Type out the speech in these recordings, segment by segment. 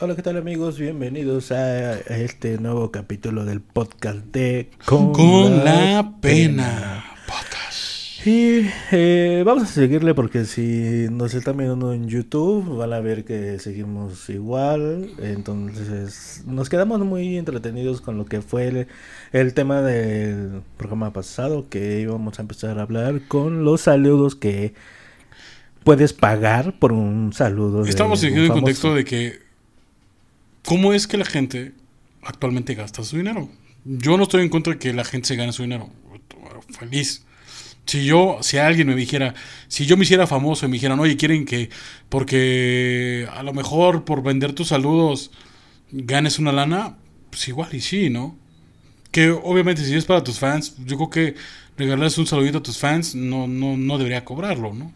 Hola, ¿qué tal amigos? Bienvenidos a este nuevo capítulo del podcast de Con, Con la, pena. Podcast. Y eh, vamos a seguirle porque si nos están viendo en YouTube van a ver que seguimos igual. Entonces nos quedamos muy entretenidos con lo que fue el, el tema del programa pasado que íbamos a empezar a hablar con los saludos que puedes pagar por un saludo. de Estamos un siguiendo el famoso. contexto de que cómo es que la gente actualmente gasta su dinero. Yo no estoy en contra de que la gente se gane su dinero. Feliz. Si yo, si alguien me dijera, si yo me hiciera famoso y me dijeran, oye, quieren que, porque a lo mejor por vender tus saludos ganes una lana, pues igual y sí, ¿no? Que obviamente si es para tus fans, yo creo que regalarles un saludito a tus fans no, no, no debería cobrarlo, ¿no?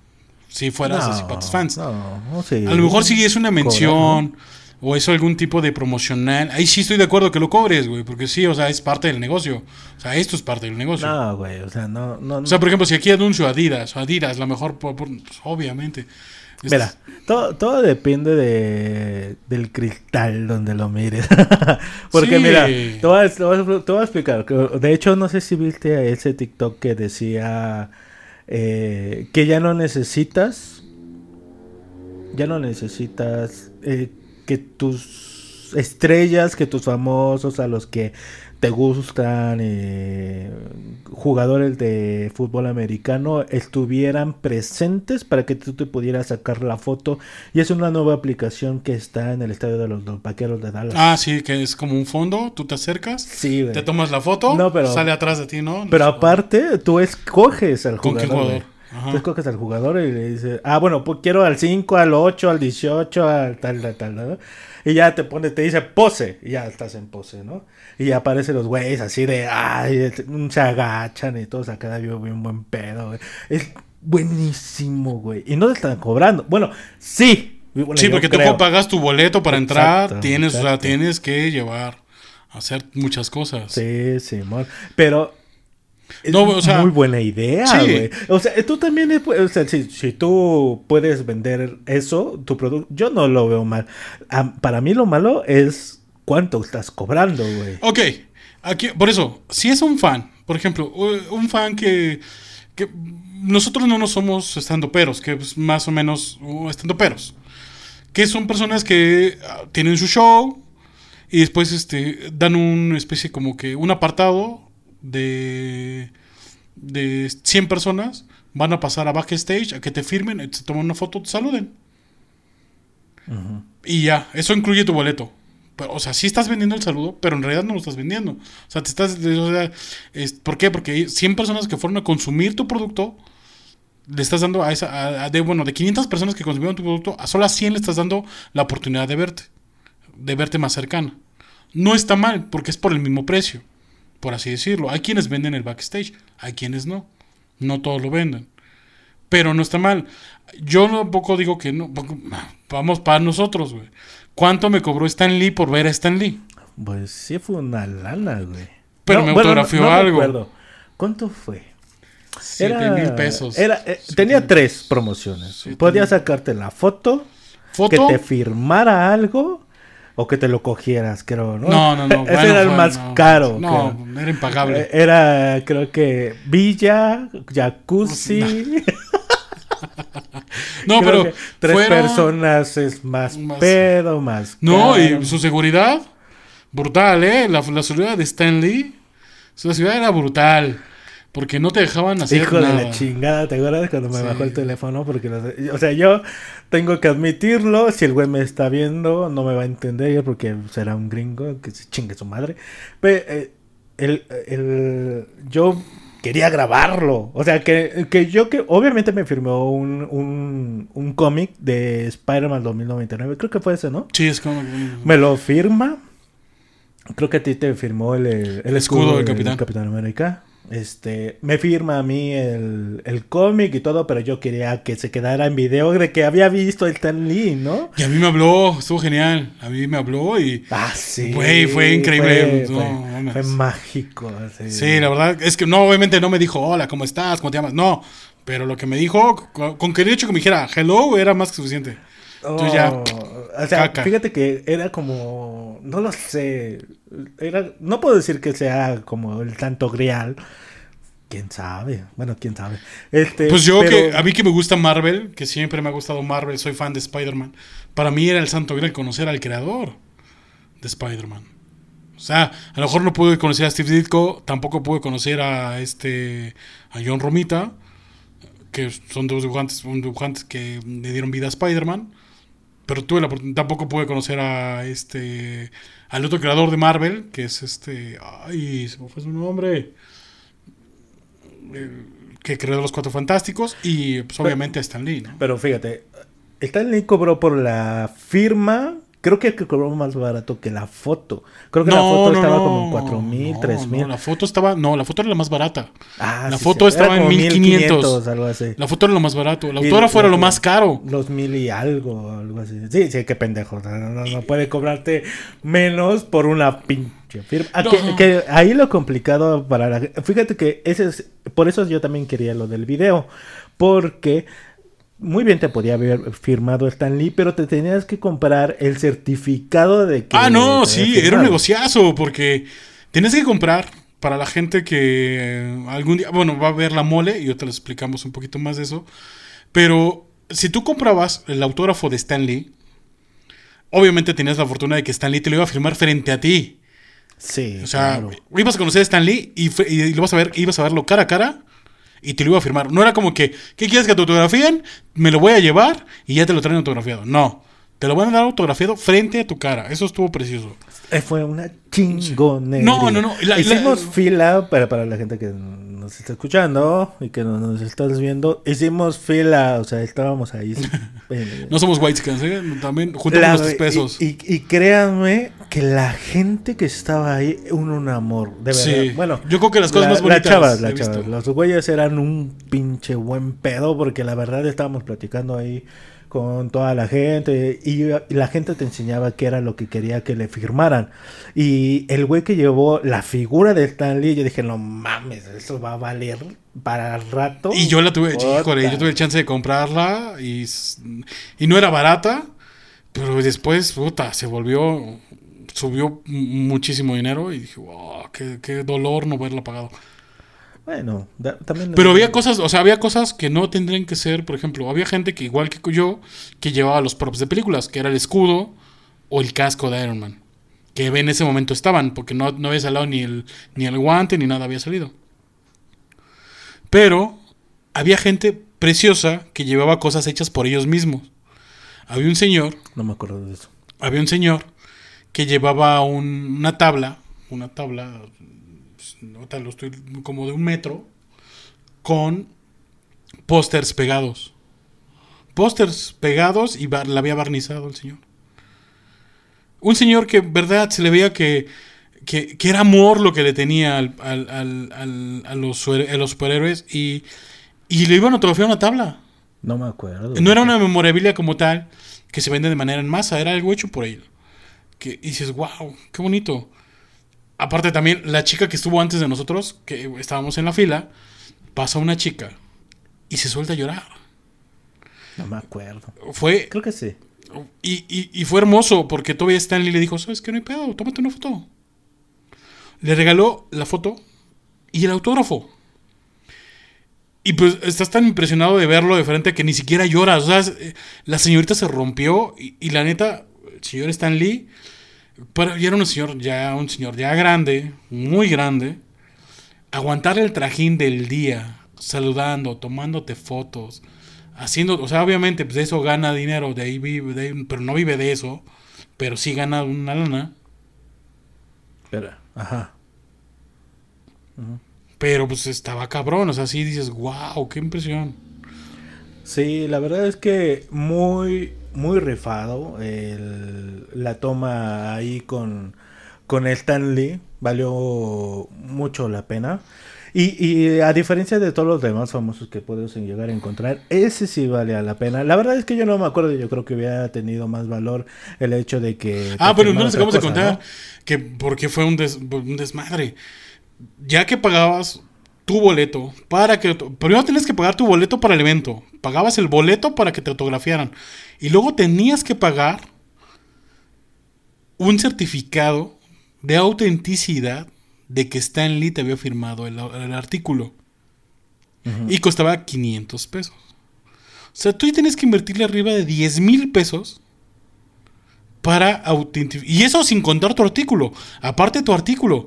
Si fueras así para tus fans. No, no, sí. A lo mejor si es una mención o es algún tipo de promocional. Ahí sí estoy de acuerdo que lo cobres, güey. Porque sí, o sea, es parte del negocio. O sea, esto es parte del negocio. No, güey, o sea, no, no. O sea, por ejemplo, si aquí anuncio Adidas, o Adidas, la mejor, por- por- pues, obviamente. Mira, todo, todo depende de, del cristal donde lo mires. Porque Sí. mira, te voy, a, te voy a- te voy a explicar. De hecho, no sé si viste a ese TikTok que decía eh, que ya no necesitas, ya no necesitas eh, que tus estrellas, que tus famosos, a los que te gustan, eh, jugadores de fútbol americano, estuvieran presentes para que tú te pudieras sacar la foto. Y es una nueva aplicación que está en el estadio de los, los vaqueros de Dallas. Ah, sí, que es como un fondo, tú te acercas, sí, güey. te tomas la foto, No, pero- sale atrás de ti, ¿no? Pero aparte, tú escoges al ¿Con qué jugador. Ajá. Tú escoges al jugador y le dices, ah, bueno, pues quiero al 5, al 8, al 18, al tal, tal, tal, ¿no? Y ya te pone, te dice pose, y ya estás en pose, ¿no? Y ya aparecen los güeyes así de, ay, se agachan y todos acá bien, bien buen pedo, güey. Es buenísimo, güey. Y no te están cobrando. Bueno, sí. Bueno, Sí, yo porque tú creo. pagas tu boleto para entrar, Exacto, tienes, o sea, exacto. tienes que llevar, hacer muchas cosas. Sí, Simón. Pero. Es No, o sea, muy buena idea, sí. güey. O sea, tú también, o sea, si, si tú puedes vender eso, tu producto, yo no lo veo mal. Para mí lo malo es cuánto estás cobrando, güey. Ok, aquí, por eso, si es un fan, por ejemplo, un fan que, que nosotros no nos somos estando peros, que es más o menos estando peros, que son personas que ah, tienen su show y después este, dan una especie como que un apartado de, de 100 personas, van a pasar a backstage a que te firmen, te toman una foto, te saluden. Y ya, eso incluye tu boleto. Pero, o sea, sí estás vendiendo el saludo, pero en realidad no lo estás vendiendo. O sea, te estás. o sea, es- ¿Por qué? Porque hay 100 personas que fueron a consumir tu producto. Le estás dando a esa. a- a- de, bueno, de 500 personas que consumieron tu producto, a solo a 100 le estás dando la oportunidad de verte. De verte más cercana. No está mal, porque es por el mismo precio. Por así decirlo. Hay quienes venden el backstage, hay quienes no. No todos lo venden. Pero no está mal. Yo tampoco digo que no. porque- Vamos para nosotros, güey. ¿Cuánto me cobró Stan Lee por ver a Stan Lee? Pues sí fue una lana, güey. Pero me autografió algo. recuerdo. ¿Cuánto fue? Siete mil pesos. Era, eh, Siete tenía mil- tres promociones. Siete mil. sacarte la foto, ¿Foto? que te firmara algo o que te lo cogieras, creo, ¿no? No, no, no. Ese bueno, era el más no. caro. No, creo. era impagable. Eh, Era, creo que Villa, Jacuzzi. no, pero. tres personas es más, Más- pedo, más. No, caro. y su seguridad. Brutal, ¿eh? La, la seguridad de Stan Lee. Su seguridad era brutal. Porque no te dejaban hacer Hijo nada. de la chingada, ¿te acuerdas cuando me Sí. bajó el teléfono? Porque, los- o sea, yo tengo que admitirlo, si el güey me está viendo, no me va a entender porque será un gringo que se chingue su madre. Pero eh, el, el- yo quería grabarlo, o sea, que, que yo que obviamente me firmó un, un, un cómic de Spider-Man 2099, creo que fue ese, ¿no? Sí, es como. Me lo firma. Creo que a ti te firmó el, el, el escudo del capitán. Capitán América. Este, me firma a mí el, el cómic y todo, pero yo quería que se quedara en video de que había visto el Stan Lee, ¿no? Y a mí me habló, estuvo genial. A mí me habló y. Ah, sí. Güey, fue increíble. Fue, No, fue- mames. fue mágico. Sí. Sí, la verdad es que no, obviamente no me dijo, hola, ¿cómo estás? ¿Cómo te llamas? No, pero lo que me dijo, con, con que el hecho que me dijera hello era más que suficiente. Entonces ya, Oh, o sea, caca. fíjate que era como, no lo sé, era, no puedo decir que sea como el santo grial, quién sabe, bueno, quién sabe. Este, Pues yo pero- que a mí que me gusta Marvel, que siempre me ha gustado Marvel, soy fan de Spider-Man. Para mí era el santo grial conocer al creador de Spider-Man. O sea, a lo mejor no pude conocer a Steve Ditko, tampoco pude conocer a este a John Romita, que son dos dibujantes que le dieron vida a Spider-Man. Pero tuve la oportunidad, tampoco pude conocer a este al otro creador de Marvel, que es este, ay, se me fue su nombre. Que creó los Cuatro Fantásticos y pues obviamente a Stan Lee, ¿no? Pero fíjate, Stan Lee cobró por la firma, creo que cobró más barato que la foto. Creo que la foto estaba como en 4 mil, no, 3 mil. no, la foto estaba, no, la foto era la más barata. Ah, la sí, foto sí, era estaba en como 1500. algo así. La foto era lo más barato, Y autógrafo era lo- más caro. Los mil y algo, algo así. Sí, sí, qué pendejo. No, no, no puede cobrarte menos por una pinche firma. Ah, No. que, que ahí lo complicado para la Fíjate que ese es. Por eso yo también quería lo del video. Porque muy bien te podía haber firmado Stan Lee, pero te tenías que comprar el certificado de que. Ah, no, te sí, era un negociazo porque tienes que comprar para la gente que eh, algún día, bueno, va a ver la mole y ahorita les explicamos un poquito más de eso. Pero si tú comprabas el autógrafo de Stan Lee, obviamente tenías la fortuna de que Stan Lee te lo iba a firmar frente a ti. Sí, O sea, claro. ibas a conocer a Stan Lee y, y lo vas a ver, ibas a verlo cara a cara y te lo iba a firmar. No era como que, ¿qué quieres que te autografíen? Me lo voy a llevar y ya te lo traen autografiado. No, te lo van a dar autografiado frente a tu cara. Eso estuvo precioso. Eh, Fue una chingonería. No, no, no, la- Hicimos la- fila para, para la gente que nos está escuchando y que nos, nos estás viendo. Hicimos fila, o sea, estábamos ahí. No somos white ¿eh? También juntamos nuestros pesos. Y, y- y créanme que la gente que estaba ahí, un, un amor, de verdad. Sí. Bueno, Yo creo que las cosas la- más bonitas Las chavas, las chavas. Los güeyes eran un pinche buen pedo porque la verdad estábamos platicando ahí con toda la gente y, la gente te enseñaba qué era lo que quería que le firmaran. Y el güey que llevó la figura de Stan Lee, yo dije, no mames, eso va a valer para rato. Y yo la tuve, híjole, yo tuve el chance de comprarla y, y no era barata, pero después, puta, se volvió, subió muchísimo dinero y dije, wow, qué, qué dolor no haberla pagado. Bueno, da- también... Pero había cosas, o sea, había cosas que no tendrían que ser, por ejemplo, había gente que igual que yo, que llevaba los props de películas, que era el escudo o el casco de Iron Man, que en ese momento estaban, porque no, no había salido ni el, ni el guante ni nada había salido. Pero había gente preciosa que llevaba cosas hechas por ellos mismos. Había un señor, No me acuerdo de eso. había un señor que llevaba un- una tabla, una tabla, pues, lo estoy como de un metro, con pósters pegados. Pósters pegados y bar- la había barnizado el señor. Un señor que, verdad, se le veía que, que, que era amor lo que le tenía al- al- al- al- a, los, a los superhéroes y, y le iban a autografiar una tabla. No me acuerdo. No era una memorabilia como tal que se vende de manera en masa, era algo hecho por él. Que y dices, wow, qué bonito. Aparte también, la chica que estuvo antes de nosotros, que estábamos en la fila, pasa una chica y se suelta a llorar. No me acuerdo. Fue, Creo que sí. y, y- y fue hermoso porque todavía Stanley le dijo, ¿sabes qué? No hay pedo, tómate una foto. Le regaló la foto y el autógrafo. Y pues estás tan impresionado de verlo de frente que ni siquiera lloras. O sea, es- eh, la señorita se rompió y, y la neta, señor Stan Lee, pero ya era un señor ya, un señor ya grande, muy grande. Aguantar el trajín del día, saludando, tomándote fotos, haciendo, o sea, obviamente, pues de eso gana dinero, de ahí vive, de ahí- pero no vive de eso, pero sí gana una lana. Espera. Ajá. Pero pues estaba cabrón, o sea, sí dices, wow, qué impresión. Sí, la verdad es que muy, muy rifado el- la toma ahí con, con Stan Lee. Valió mucho la pena. Y, y a diferencia de todos los demás famosos que puedes llegar a encontrar, ese sí valía la pena. La verdad es que yo no me acuerdo, yo creo que hubiera tenido más valor el hecho de que... Ah, pero no les otra acabamos de contar ¿no? que porque fue un, des- un desmadre. Ya que pagabas tu boleto para que... Primero tienes que pagar tu boleto para el evento. Pagabas el boleto para que te autografiaran. Y luego tenías que pagar un certificado de autenticidad de que Stan Lee te había firmado el, el artículo. Y costaba 500 pesos. O sea, tú tienes que invertirle arriba de 10 mil pesos para autentificar. Y eso sin contar tu artículo. Aparte tu artículo.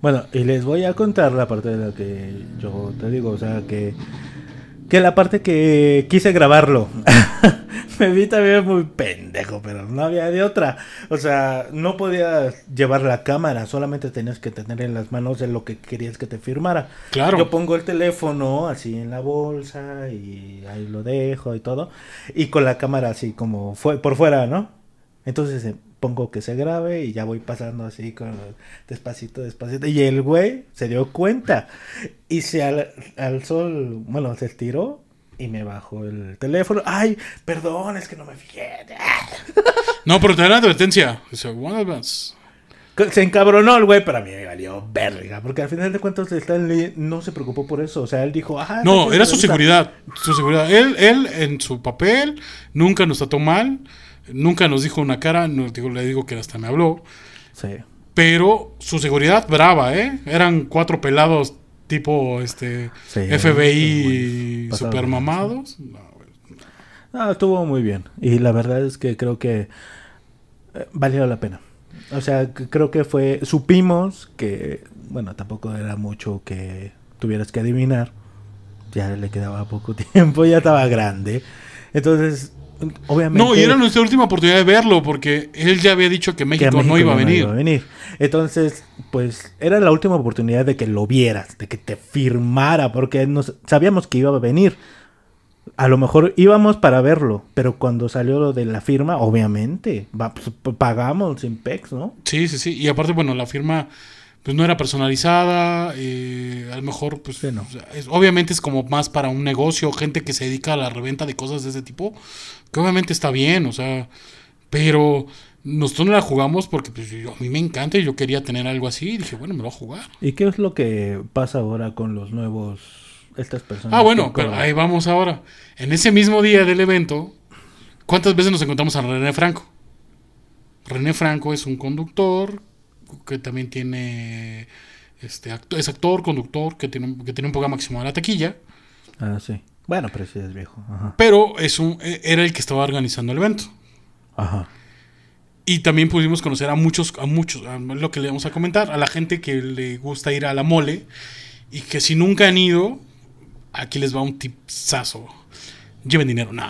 Bueno, y les voy a contar la parte de la que yo te digo, o sea, que, que la parte que quise grabarlo. Me vi también muy pendejo, pero no había de otra. O sea, no podías llevar la cámara, solamente tenías que tener en las manos de lo que querías que te firmara. Claro. Yo pongo el teléfono así en la bolsa y ahí lo dejo y todo. Y con la cámara así como fue por fuera, ¿no? Entonces pongo que se grabe y ya voy pasando así con despacito, despacito. Y el güey se dio cuenta y se al, alzó, el- bueno, se estiró y me bajó el teléfono. Ay, perdón, es que no me fijé. No, pero te advertencia. Dice, "One advance". Se encabronó el güey, pero a mí me valió verga. Porque al final de cuentas Stan Lee no se preocupó por eso. O sea, él dijo, ah, No, era su gusta". seguridad. Su seguridad. Él, él en su papel nunca nos trató mal. Nunca nos dijo una cara. No, digo, le digo que hasta me habló. Sí. Pero su seguridad brava, ¿eh? Eran cuatro pelados tipo este Sí, FBI super mamados. No, estuvo muy bien. Y la verdad es que creo que eh, valió la pena. O sea, creo que fue. Supimos que. Bueno, tampoco era mucho que tuvieras que adivinar. Ya le quedaba poco tiempo, ya estaba grande. Entonces, obviamente. No, y era nuestra última oportunidad de verlo porque él ya había dicho que que México, a no iba a venir. Entonces, pues era la última oportunidad de que lo vieras, de que te firmara, porque nos, sabíamos que iba a venir. A lo mejor íbamos para verlo, pero cuando salió lo de la firma, obviamente, va, pues, pagamos sin pex, ¿no? Sí, sí, sí. Y aparte, bueno, la firma pues no era personalizada. eh, a lo mejor, pues, Sí, no. o sea, es- obviamente es como más para un negocio, gente que se dedica a la reventa de cosas de ese tipo. Que obviamente está bien, o sea, pero nosotros no la jugamos porque pues, yo- a mí me encanta y yo quería tener algo así. Y dije, bueno, me lo voy a jugar. ¿Y qué es lo que pasa ahora con los nuevos, estas personas? Ah, bueno, pero ahí vamos ahora. En ese mismo día del evento, ¿cuántas veces nos encontramos a René Franco? René Franco es un conductor que también tiene. Este, acto- es actor, conductor, que tiene, un- que tiene un programa que se llama La Taquilla, Ah, sí. Bueno, pero sí es viejo. Ajá. pero es un, e- era el que estaba organizando el evento. Ajá. Y también pudimos conocer a muchos, a muchos, a lo que le vamos a comentar, a la gente que le gusta ir a la mole y que si nunca han ido, aquí les va un tipsazo. Lleven dinero, no.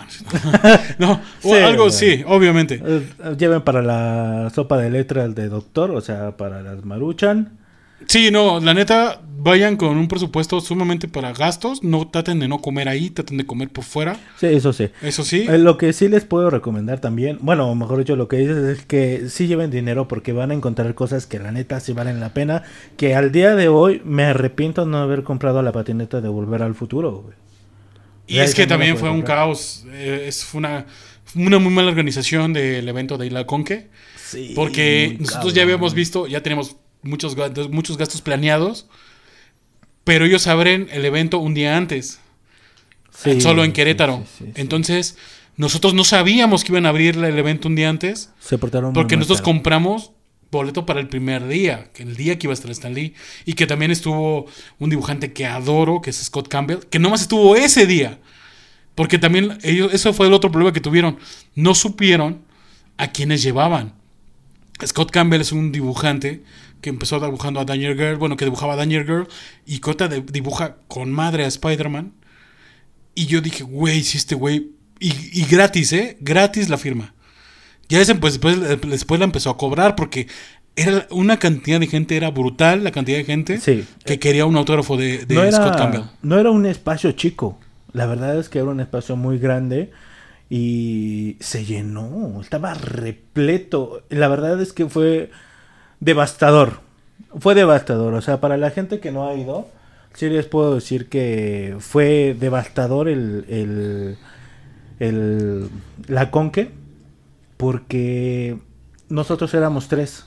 no, o Sí, algo sí, obviamente. Eh, lleven para la sopa de letras de doctor, o sea, para las maruchan. Sí, no, la neta, vayan con un presupuesto sumamente para gastos, no traten de no comer ahí, traten de comer por fuera, Sí, eso sí. eso sí. Eh, Lo que sí les puedo recomendar también, bueno, mejor dicho, lo que dices es que sí lleven dinero porque van a encontrar cosas que la neta sí valen la pena. Que al día de hoy me arrepiento no haber comprado la patineta de Volver al Futuro, güey. Y Ya es que también fue un comprar. caos, eh, es, fue una, una muy mala organización del evento de Isla Conque. Sí. Porque nosotros ya habíamos visto, ya tenemos muchos gastos, muchos gastos planeados, pero ellos abren el evento un día antes, Sí, solo en Querétaro. sí, sí, sí. Entonces, nosotros no sabíamos que iban a abrir el evento un día antes, Se portaron porque nosotros compramos boleto para el primer día, que el día que iba a estar Stan Lee, y que también estuvo un dibujante que adoro, que es Scott Campbell, que nomás estuvo ese día. Porque también ellos, eso fue el otro problema que tuvieron. No supieron a quienes llevaban. Scott Campbell es un dibujante que empezó dibujando a Danger Girl, bueno, que dibujaba a Danger Girl, y Cota dibuja con madre a Spider-Man. Y yo dije, güey, si este güey. Y gratis, ¿eh? Gratis la firma. Ya ese, pues, después, después la empezó a cobrar porque era una cantidad de gente, era brutal la cantidad de gente Sí. que quería un autógrafo de, de no, Scott Campbell. no era un espacio chico. La verdad es que era un espacio muy grande y se llenó. Estaba repleto. La verdad es que fue devastador. Fue devastador. O sea, para la gente que no ha ido, sí les puedo decir que fue devastador el, el, el- la conque. Porque nosotros éramos tres.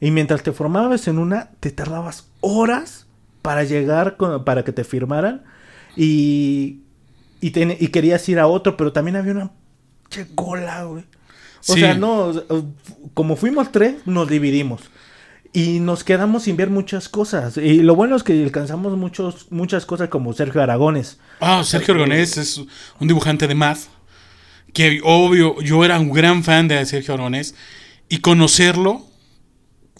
Y mientras te formabas en una, te tardabas horas para llegar, con- para que te firmaran. Y, y, ten- y querías ir a otro, pero también había una che cola, güey. O Sí. sea, no, como fuimos tres, nos dividimos. Y nos quedamos sin ver muchas cosas. Y lo bueno es que alcanzamos muchos, muchas cosas como Sergio Aragones. Ah, Sergio Aragonés es un dibujante de math. Que obvio, yo era un gran fan de Sergio Aragonés. Y conocerlo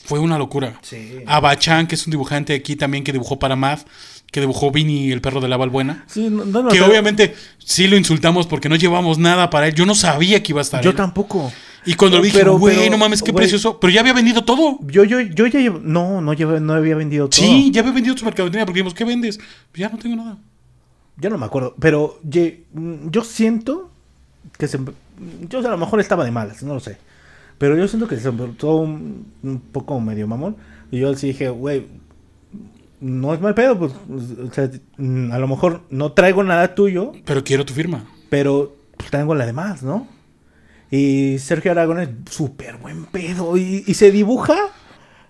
fue una locura. Sí. A Bachán, que es un dibujante aquí también que dibujó para math. Que dibujó Vinny, el perro de la Valbuena. Sí, no, no, que obviamente sí lo insultamos porque no llevamos nada para él. Yo no sabía que iba a estar. Yo él. tampoco. Y cuando lo dije, güey, no mames, qué precioso. Pero ya había vendido todo. Yo, yo, yo ya llevo- no, no, llevo- no había vendido todo. Sí, ya había vendido su mercadería porque dijimos, ¿qué vendes? Ya no tengo nada. Ya no me acuerdo, pero ye- mm, yo siento que se... Yo a lo mejor estaba de malas, no lo sé. Pero yo siento que se portó un, un poco medio mamón. Y yo sí dije, güey, no es mal pedo, pues, o sea, mm, a lo mejor no traigo nada tuyo, Pero quiero tu firma. pero pues, traigo la demás, ¿no? Y Sergio Aragón es súper buen pedo y, y se dibuja,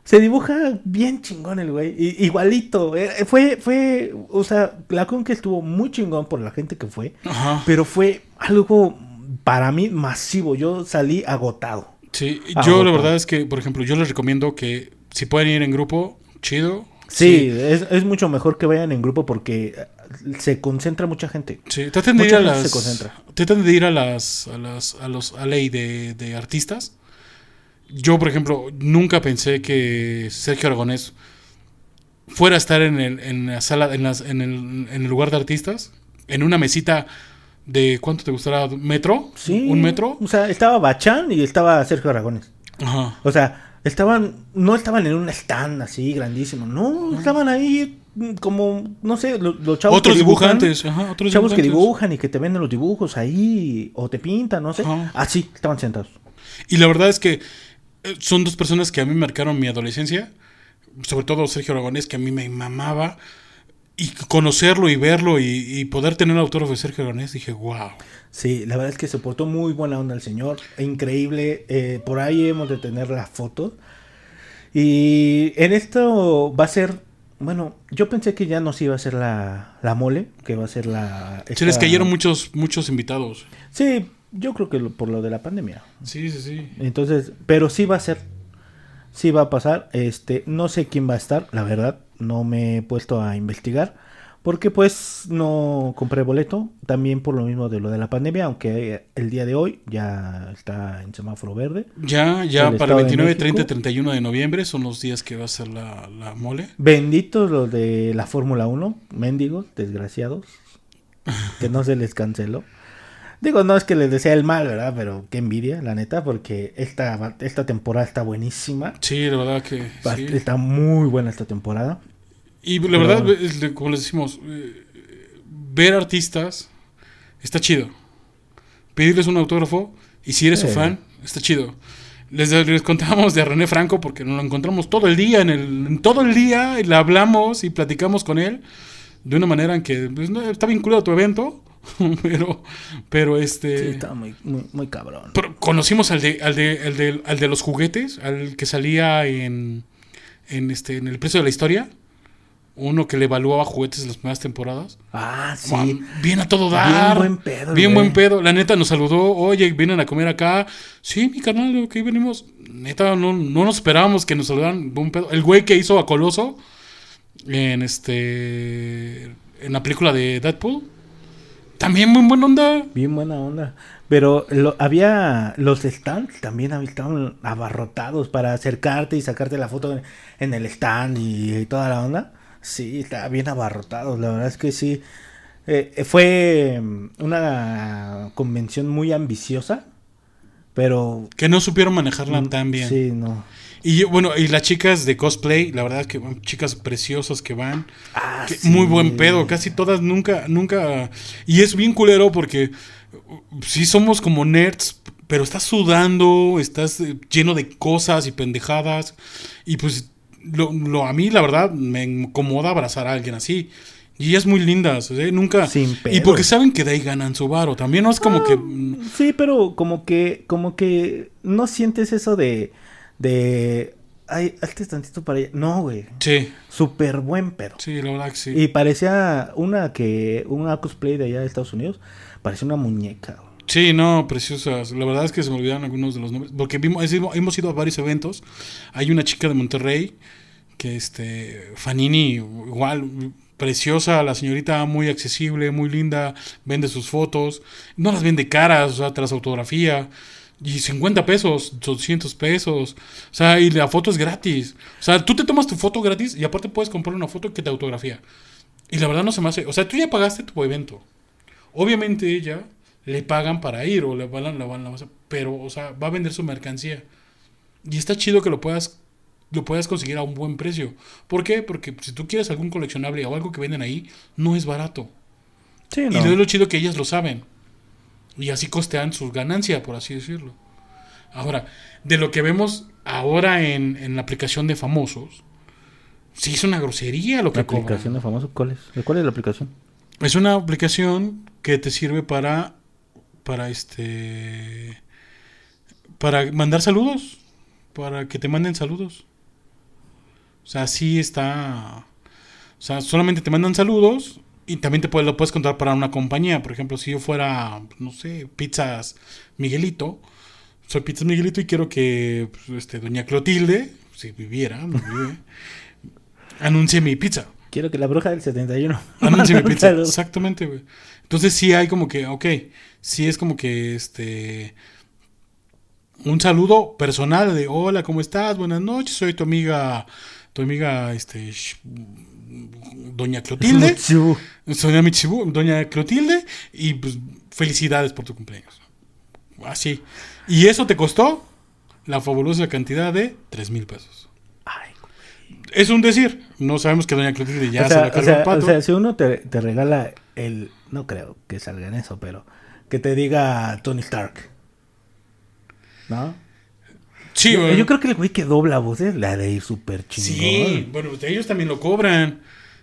se dibuja bien chingón el güey, y- igualito. eh, fue, fue, o sea, la con que estuvo muy chingón por la gente que fue, Ajá. pero fue algo para mí masivo. Yo salí agotado. Sí, yo la verdad es que, por ejemplo, yo les recomiendo que si pueden ir en grupo, chido. Sí, Es, es mucho mejor que vayan en grupo porque eh, se concentra mucha gente. Sí, traten de ir a las. se concentra. Traten de ir a las. a las. a los. a ley de, de artistas. Yo, por ejemplo, nunca pensé que Sergio Aragonés fuera a estar en, el, en la sala, en, las, en, el, en el lugar de artistas, en una mesita de ¿cuánto te gustará? ¿Metro? Sí. ¿Un metro? O sea, estaba Bachán y estaba Sergio Aragones. Ajá. O sea, estaban, no estaban en un stand así grandísimo, no, estaban ahí como, no sé, lo- los, chavos Otros que dibujan, dibujantes, ajá, otros chavos que dibujantes. dibujan y que te venden los dibujos ahí, o te pintan, no sé, Ajá. así, estaban sentados. Y la verdad es que eh, son dos personas que a mí marcaron mi adolescencia. Sobre todo Sergio Aragonés, que a mí me mamaba. Y conocerlo y verlo y, y poder tener el autógrafo de Sergio Aragonés, dije, wow. Sí, la verdad es que se portó muy buena onda el señor, increíble, eh, por ahí hemos de tener las fotos. Y en esto va a ser, bueno, yo pensé que ya no se iba a ser la, la mole, que va a ser la... Se les cayeron muchos, muchos invitados. Sí, yo creo que lo- por lo de la pandemia. Sí, sí, sí. Entonces, pero sí va a ser. Sí va a pasar. Este, no sé quién va a estar, la verdad. No me he puesto a investigar. Porque pues no compré boleto. También por lo mismo de lo de la pandemia. Aunque el día de hoy ya está en semáforo verde. Ya, ya para el de 29, 30 y México. 31 de noviembre son los días que va a ser la, la mole. Benditos los de la Fórmula 1. Mendigos, desgraciados. Que no se les canceló. Digo, no es que les desea el mal, ¿verdad? Pero qué envidia, la neta. Porque esta, esta temporada está buenísima. Sí, la verdad que sí. Está muy buena esta temporada. Y la Pero verdad, como les decimos, eh, ver artistas está chido. Pedirles un autógrafo y si eres su fan, está chido. Les, les contábamos de René Franco porque nos lo encontramos todo el día, en el, en todo el día, y le hablamos y platicamos con él de una manera en que pues, está vinculado a tu evento, pero, pero Sí, este... estaba muy, muy, muy cabrón. pero conocimos al de, al de, al de, al de los juguetes, al que salía en, en, este, en el precio de la historia. Uno que le evaluaba juguetes en las primeras temporadas. Ah, sí. Guau, Bien a todo Bien dar. buen pedo, Bien güey. buen pedo. La neta nos saludó. Oye, vienen a comer acá. Sí, mi carnal, aquí venimos. Neta, no, no nos esperábamos que nos saludaran. Buen pedo. El güey que hizo a Coloso en este. En la película de Deadpool. También muy buena onda. Bien buena onda. Pero lo- había los stands también estaban abarrotados para acercarte y sacarte la foto en, en el stand y, y toda la onda. Sí, estaba bien abarrotados. La verdad es que sí. Eh, fue mm, una convención muy ambiciosa. Pero. Que no supieron manejarla tan bien. Mm, Sí, no. Y yo- bueno, y las chicas de cosplay, la verdad que van chicas preciosas que van. Ah, que sí. Muy buen pedo, casi todas nunca, nunca. Y es bien culero porque uh, sí somos como nerds, pero estás sudando, estás eh, lleno de cosas y pendejadas. Y pues lo, lo- a mí la verdad me incomoda abrazar a alguien así. Y ellas muy lindas, ¿eh? nunca. Sin y pedos. porque saben que de ahí ganan su varo. También no es como que. mm, Sí, pero como que, como que no sientes eso de, de ay, hazte tantito para allá. No, güey. Sí, Súper buen pedo. sí, la verdad que sí. Y parecía una que, una cosplay de allá de Estados Unidos, parecía una muñeca. güey. Sí, no, preciosas. La verdad es que se me olvidaron algunos de los nombres. Porque vimos, hemos hemos ido a varios eventos. Hay una chica de Monterrey que, este, Fanini, igual, preciosa, la señorita muy accesible, muy linda, vende sus fotos. No las vende caras, o sea, te las autografía. Y 50 pesos, 200 pesos. O sea, y la foto es gratis. O sea, tú te tomas tu foto gratis y aparte puedes comprar una foto que te autografía. Y la verdad no se me hace. O sea, tú ya pagaste tu evento. Obviamente ella le pagan para ir o le van, la van, la pero, o sea, va a vender su mercancía. Y está chido que lo puedas lo puedas conseguir a un buen precio. ¿Por qué? Porque si tú quieres algún coleccionable o algo que venden ahí, no es barato. Sí, Y no. lo es lo chido que ellas lo saben. Y así costean su ganancia, por así decirlo. Ahora, de lo que vemos ahora en, en la aplicación de famosos, sí es una grosería lo que La aplicación de famoso, ¿cuál es? ¿De ¿Cuál es la aplicación? Es una aplicación que te sirve para para este para mandar saludos, para que te manden saludos. O sea, sí está o sea, solamente te mandan saludos y también te lo puedes contar para una compañía. Por ejemplo, si yo fuera, no sé, Pizzas Miguelito, soy Pizzas Miguelito y quiero que pues, este, Doña Clotilde, si viviera, no vive, anuncie mi pizza. Quiero que la bruja del 71. Anuncie mi pizza. Exactamente, güey. Entonces sí hay como que, ok, sí es como que este un saludo personal de hola, ¿cómo estás? Buenas noches, soy tu amiga, tu amiga, este, Doña Clotilde. Doña Michibu, Doña Clotilde, y pues felicidades por tu cumpleaños. Así. Y eso te costó la fabulosa cantidad de 3 mil pesos. Ay, Es un decir. No sabemos que Doña Clotilde ya o se la o cargó sea, el pato. o sea, si uno te, te regala el... No creo que salga en eso, pero... Que te diga Tony Stark. ¿No? Sí, yo, creo que el güey que dobla voces la de ir súper chingón. Sí, bueno, ellos también lo cobran.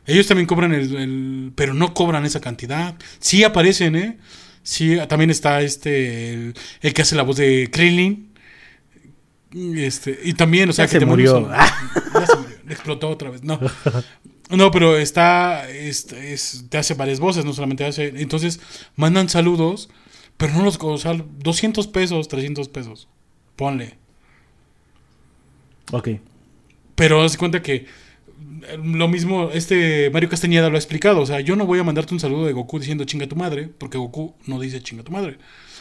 Ellos también cobran el, el- Pero no cobran esa cantidad. Sí aparecen, ¿eh? Sí, también está este... El, el que hace la voz de Krillin. Este, y también, o sea, Ya que se murió. Ya se murió. Explotó otra vez. No. No, pero está... es- es- te hace varias voces, no solamente hace... Entonces, mandan saludos, pero no los... O sea, 200 pesos, 300 pesos. Ponle. Ok. Pero haz de cuenta que eh, lo mismo, este Mario Castañeda lo ha explicado. O sea, yo no voy a mandarte un saludo de Goku diciendo chinga tu madre, porque Goku no dice chinga tu madre.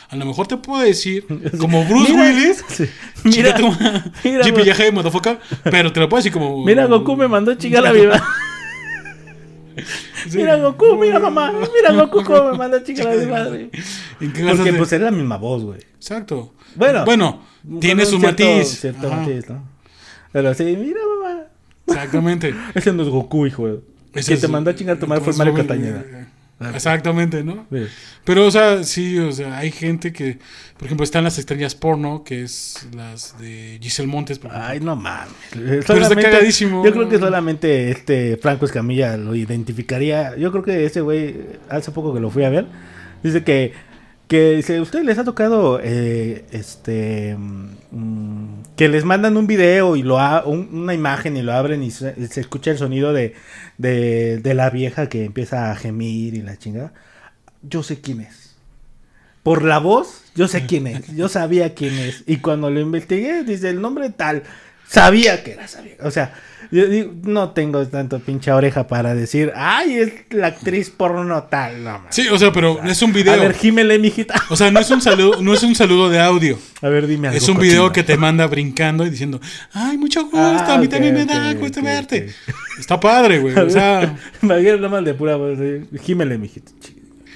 A lo mejor te puedo decir, como Bruce Mira, Willis, sí. chinga Mira, tu madre, mira, Jippy motherfucker, pero te lo puedo decir como. mira, Goku me mandó chingar a mi mamá. Sí. Mira, Goku, mira, mamá. Mira, Goku, cómo me mandó a chingar a mi madre. ¿En qué gastas Porque de- pues es la misma voz, güey. Exacto. Bueno. Bueno, tiene su cierto- matiz. Cierto matiz, ¿no? Pero sí, mira, mamá. Exactamente. Ese no es Goku, hijo. Ese Quien es- te mandó a chingar a tu madre fue Mario Castañeda. eh, Exactamente, ¿no? Sí. Pero, o sea, sí, o sea, hay gente que, por ejemplo, están las estrellas porno, que es las de Giselle Montes, por. Ay, no mames. está cagadísimo. Yo creo que solamente este Franco Escamilla lo identificaría. Yo creo que ese güey, hace poco que lo fui a ver, dice que, que dice, ¿a les ha tocado eh, este mm, que les mandan un video y lo una imagen y lo abren y se, y se escucha el sonido de, de, de la vieja que empieza a gemir y la chingada? Yo sé quién es. Por la voz, yo sé quién es. Yo sabía quién es. Y cuando lo investigué, dice el nombre tal. Sabía que era sabía. O sea, yo digo, no tengo tanto pinche oreja para decir, ay, es la actriz porno tal. No, mames. Sí, o sea, pero es un A video. ver, gímele, mijita. O sea, no es un saludo, no es un saludo de audio. A ver, dime algo. Es un video que te manda brincando y diciendo, ay, mucho gusto, Ah, a mí también me da gusto ok, verte. Está padre, güey. A O sea, Imagínate nada más de pura voz. Gímele, mijita.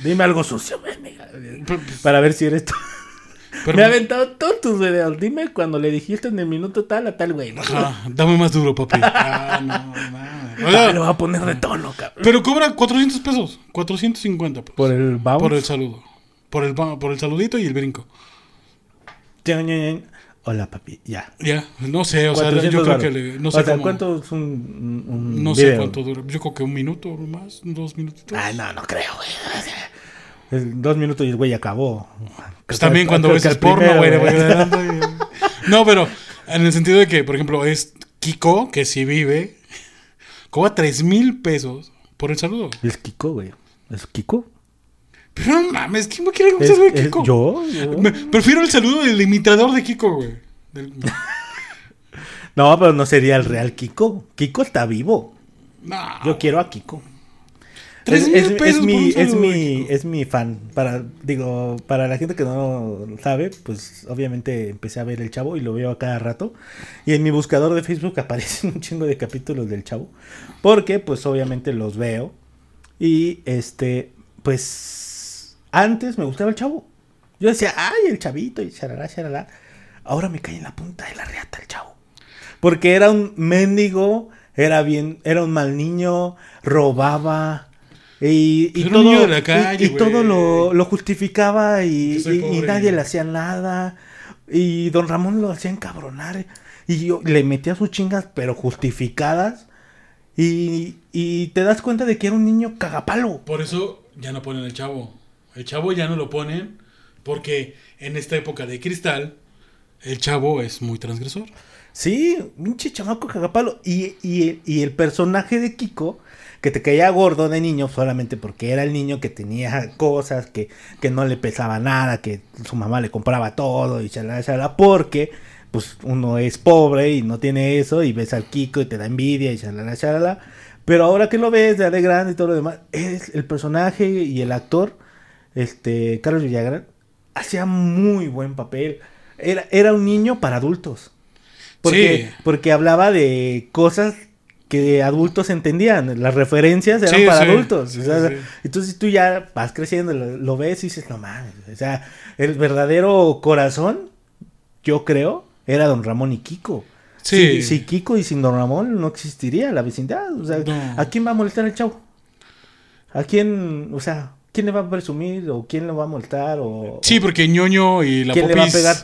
Dime algo sucio, mija. pero- Para ver si eres tú. Pero- Me ha aventado todos tus videos. Dime cuando le dijiste en el minuto tal a tal güey. ¿no? Ajá, dame más duro, papi. Ah, no, mames. O Ah, sea, le voy a poner de tono, cabrón. pero cobra 400 pesos, 450 pesos. Por el bounce. Por el saludo. Por el, por el saludito y el brinco. Hola, papi. Ya. Ya, no sé, o sea, 400 yo creo que le, no o sé sea, cómo- ¿cuánto es un, No sé cuánto dura. Yo creo que un minuto o más, dos minutitos. Ay, no, no creo, güey. Dos minutos y el güey acabó. Pues también cuando ves el porno, güey. No, pero en el sentido de que, por ejemplo, es Kiko, que sí vive, cobra 3 mil pesos por el saludo. Es Kiko, güey. Es Kiko. Pero no mames, ¿quién me quiere un saludo de es- Kiko? ¿Yo? yo. Me- prefiero el saludo del imitador de Kiko, güey. Del- No, pero no sería el real Kiko. Kiko está vivo. No. Yo quiero a Kiko. Es, mi, es mi, es mi fan. Para, digo, para la gente que no sabe, pues obviamente empecé a ver el chavo y lo veo a cada rato. Y en mi buscador de Facebook aparecen un chingo de capítulos del chavo. Porque, pues obviamente los veo. Y este, pues antes me gustaba el chavo. Yo decía, ay, el chavito y charalá, charalá. Ahora me cae en la punta de la reata el chavo. Porque era un mendigo, era bien, era un mal niño, robaba. Y, y un todo, niño de la calle, y, y todo lo, lo justificaba y, y- nadie le hacía nada. Y don Ramón lo hacía encabronar. Y yo le metía sus chingas, pero justificadas. Y, y te das cuenta de que era un niño cagapalo. Por eso ya no ponen el chavo. El chavo ya no lo ponen porque en esta época de cristal, el chavo es muy transgresor. Sí, pinche chamaco cagapalo. Y, y, y el personaje de Kiko, que te caía gordo de niño solamente porque era el niño que tenía cosas, que, que no le pesaba nada, que su mamá le compraba todo y chalala, chalala, porque pues uno es pobre y no tiene eso y ves al Kiko y te da envidia y chalala, chalala. Pero ahora que lo ves de grande y todo lo demás, es el personaje y el actor, este, Carlos Villagrán, hacía muy buen papel. Era, era un niño para adultos. Porque, Sí. porque hablaba de cosas que adultos entendían. Las referencias eran Sí, para sí. adultos. Sí, o sea, sí. Entonces tú ya vas creciendo, lo, lo ves y dices, no mames. O sea, el verdadero corazón, yo creo, era don Ramón y Kiko. Sí. Si, si Kiko y sin don Ramón no existiría la vecindad. O sea, No. ¿a quién va a molestar el chavo? ¿A quién, o sea, quién le va a presumir o quién lo va a molestar o... Sí, porque ñoño y la ¿Quién le va a popis. pegar?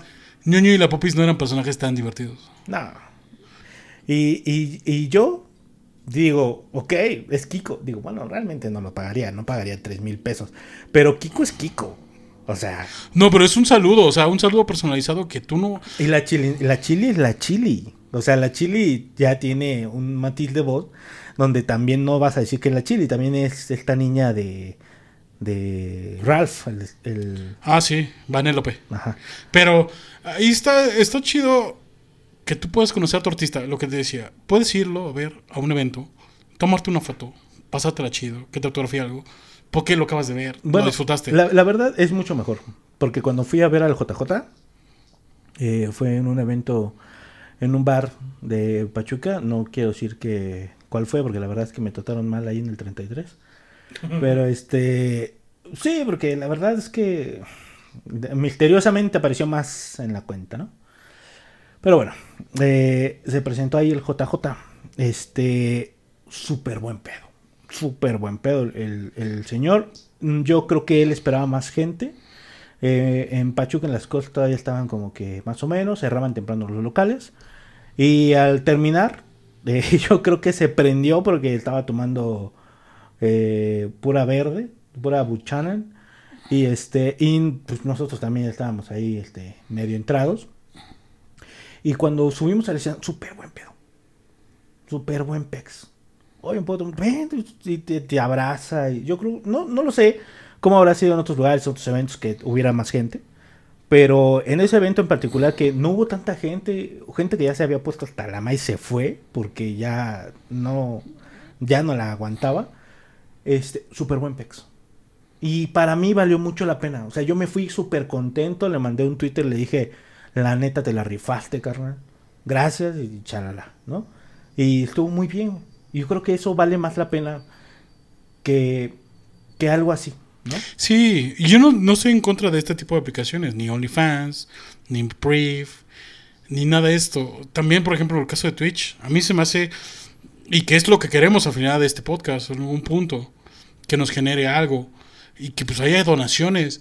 ñoño y la popis no eran personajes tan divertidos. No. Y, y, y yo digo, ok, es Kiko. Digo, bueno, realmente no lo pagaría, no pagaría tres mil pesos. Pero Kiko es Kiko. O sea, No, pero es un saludo, o sea, un saludo personalizado que tú no. y la chili, la chili es la chili. O sea, la chili ya tiene un matiz de voz donde también no vas a decir que es la chili, también es esta niña de, de Ralph, el, el- Ah, sí, Vanélope. ajá. Pero ahí está, está chido que tú puedas conocer a tu artista, lo que te decía. Puedes irlo a ver a un evento, tomarte una foto, pasártela chido, que te autografíe algo, porque lo acabas de ver, lo disfrutaste. La, la verdad es mucho mejor. Porque cuando fui a ver al JJ, eh, fue en un evento, en un bar de Pachuca. No quiero decir que cuál fue, porque la verdad es que me trataron mal ahí en el 33. Pero este, sí, porque la verdad es que misteriosamente apareció más en la cuenta, ¿no? Pero bueno, se presentó ahí el JJ. Este, súper buen pedo. Súper buen pedo el, el señor. Yo creo que él esperaba más gente. Eh, en Pachuca, en las costas, todavía estaban como que más o menos. Cerraban temprano los locales. Y al terminar, eh, yo creo que se prendió porque estaba tomando eh, pura verde, pura Buchanan. Y este, y pues nosotros también estábamos ahí este, medio entrados. Y cuando subimos al escenario, súper buen pedo. Súper buen pex. Oye, puedo, ven, y te, abraza. Y yo creo, no, no lo sé cómo habrá sido en otros lugares, otros eventos que hubiera más gente. Pero en ese evento en particular que no hubo tanta gente, gente que ya se había puesto hasta la maíz se fue porque ya no, ya no la aguantaba. Este, súper buen pex. Y para mí valió mucho la pena. O sea, yo me fui súper contento, le mandé un Twitter, le dije, la neta te la rifaste, carnal. Gracias y chalala, ¿no? Y estuvo muy bien. Yo creo que eso vale más la pena que, que algo así, ¿no? Sí, yo no, no estoy en contra de este tipo de aplicaciones, ni OnlyFans, ni Brief, ni nada de esto. También, por ejemplo, el caso de Twitch, a mí se me hace, y que es lo que queremos al final de este podcast, en algún punto, que nos genere algo, y que pues haya donaciones.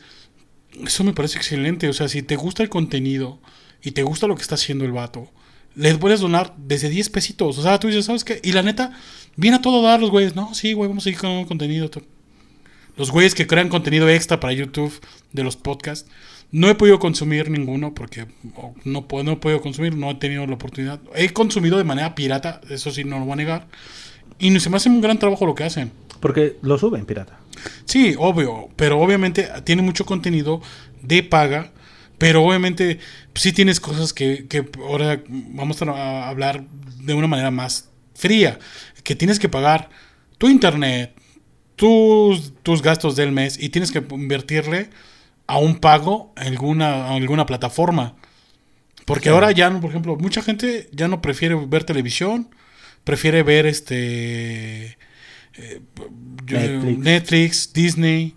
Eso me parece excelente, o sea, si te gusta el contenido y te gusta lo que está haciendo el vato, les puedes donar desde 10 pesitos, o sea, tú dices, ¿sabes qué? Y la neta, viene a todo dar los güeyes, no, sí, güey, vamos a seguir con contenido. Los güeyes que crean contenido extra para YouTube de los podcasts, No he podido consumir ninguno porque no, puedo, no he podido consumir, no he tenido la oportunidad. He consumido de manera pirata, eso sí, no lo voy a negar. Y se me hace un gran trabajo lo que hacen. Porque lo suben pirata. Sí, obvio, pero obviamente tiene mucho contenido de paga, pero obviamente sí tienes cosas que, que ahora vamos a hablar de una manera más fría, que tienes que pagar tu internet, tus, tus gastos del mes y tienes que invertirle a un pago en alguna, alguna plataforma. Porque ahora ya, por ejemplo, mucha gente ya no prefiere ver televisión, prefiere ver este eh, Netflix. Disney.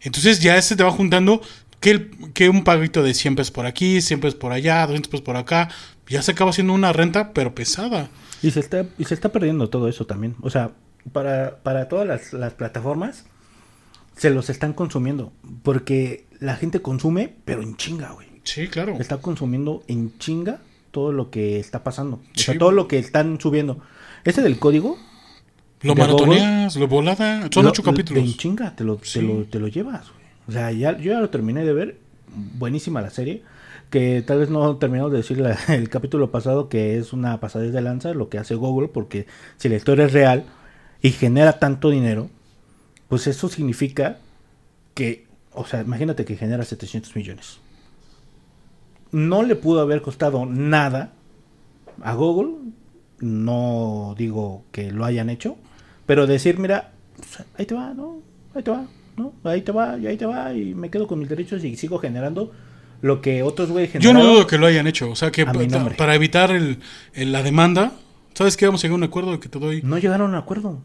Entonces ya se te va juntando que, que un paguito de 100 pesos por aquí, 100 pesos por allá, 200 pesos por acá. Ya se acaba haciendo una renta, pero pesada. Y se está, y se está perdiendo todo eso también. O sea, para, para todas las, las plataformas se los están consumiendo. Porque la gente consume, pero en chinga, güey. Sí, claro. Está consumiendo en chinga todo lo que está pasando. O sea, todo lo que están subiendo. Ese del código. Lo maratoneas, lo volada. Son ocho capítulos. En chinga, te lo, te lo, te lo llevas, güey. O sea, ya, yo ya lo terminé de ver. Buenísima la serie. Que tal vez no terminamos de decir la- el capítulo pasado que es una pasadez de lanza lo que hace Google. Porque si la historia es real y genera tanto dinero, pues eso significa que, o sea, imagínate que genera 700 millones. No le pudo haber costado nada a Google, no digo que lo hayan hecho, pero decir, mira, pues, ahí te va, ¿no? Ahí te va, ¿no? Ahí te va, y ahí te va, y me quedo con mis derechos y sigo generando lo que otros güeyes Yo generaron. no dudo que lo hayan hecho. O sea, que para evitar el, el- la demanda, ¿sabes qué? Vamos a llegar a un acuerdo de que te doy. No llegaron a un acuerdo.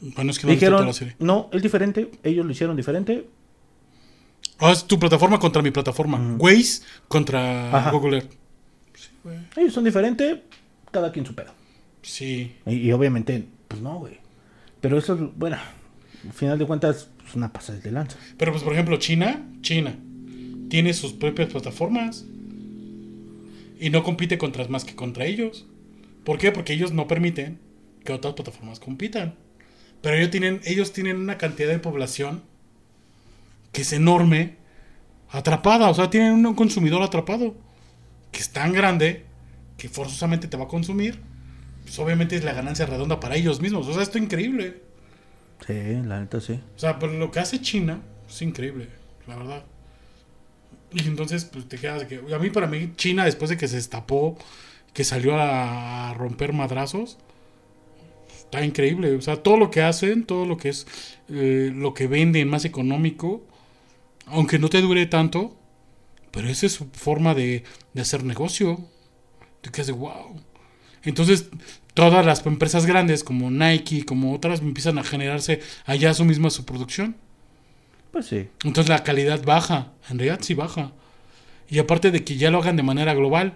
Bueno, es que no Dijeron, la serie. no, es diferente, ellos lo hicieron diferente. Ah, es tu plataforma contra mi plataforma. Waze contra Ajá. Google Earth. Ellos son diferentes, cada quien su pedo. Sí. Y, y obviamente, pues no, güey. Pero eso, es, bueno, al final de cuentas, es una pasada de lanza. Pero, pues, por ejemplo, China, China, tiene sus propias plataformas. Y no compite contra más que contra ellos. ¿Por qué? Porque ellos no permiten que otras plataformas compitan. Pero ellos tienen, ellos tienen una cantidad de población que es enorme, atrapada. O sea, tienen un consumidor atrapado. Que es tan grande que forzosamente te va a consumir. Pues obviamente es la ganancia redonda para ellos mismos. O sea, esto es increíble. Sí, la neta sí. O sea, pero lo que hace China es increíble, la verdad. Y entonces, pues te quedas de que. A mí, para mí, China, después de que se destapó, que salió a, a romper madrazos, está increíble. O sea, todo lo que hacen, todo lo que es. eh, lo que venden más económico, aunque no te dure tanto, pero esa es su forma de, de hacer negocio. Te quedas de wow. Entonces, todas las empresas grandes como Nike, como otras, empiezan a generarse allá su misma su producción. Pues sí. Entonces la calidad baja, en realidad sí baja. Y aparte de que ya lo hagan de manera global.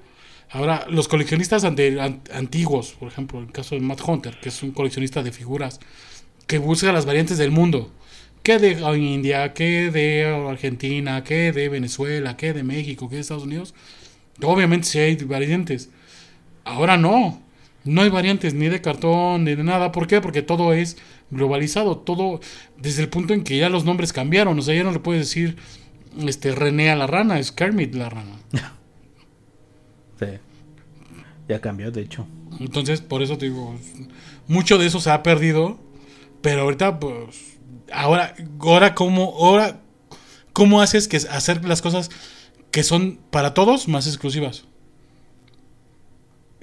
Ahora, los coleccionistas ante- an- antiguos, por ejemplo, el caso de Matt Hunter, que es un coleccionista de figuras, que busca las variantes del mundo. Que de India, que de Argentina, que de Venezuela, que de México, que de Estados Unidos. Obviamente sí hay variantes. Ahora no. No hay variantes ni de cartón ni de nada. ¿Por qué? Porque todo es globalizado. Todo desde el punto en que ya los nombres cambiaron. O sea, ya no le puedes decir este René a la rana, es Kermit la rana. Sí. Ya cambió, de hecho. Entonces, por eso te digo, mucho de eso se ha perdido. Pero ahorita, pues, ahora, ahora cómo, ahora, ¿cómo haces que hacer las cosas que son para todos más exclusivas?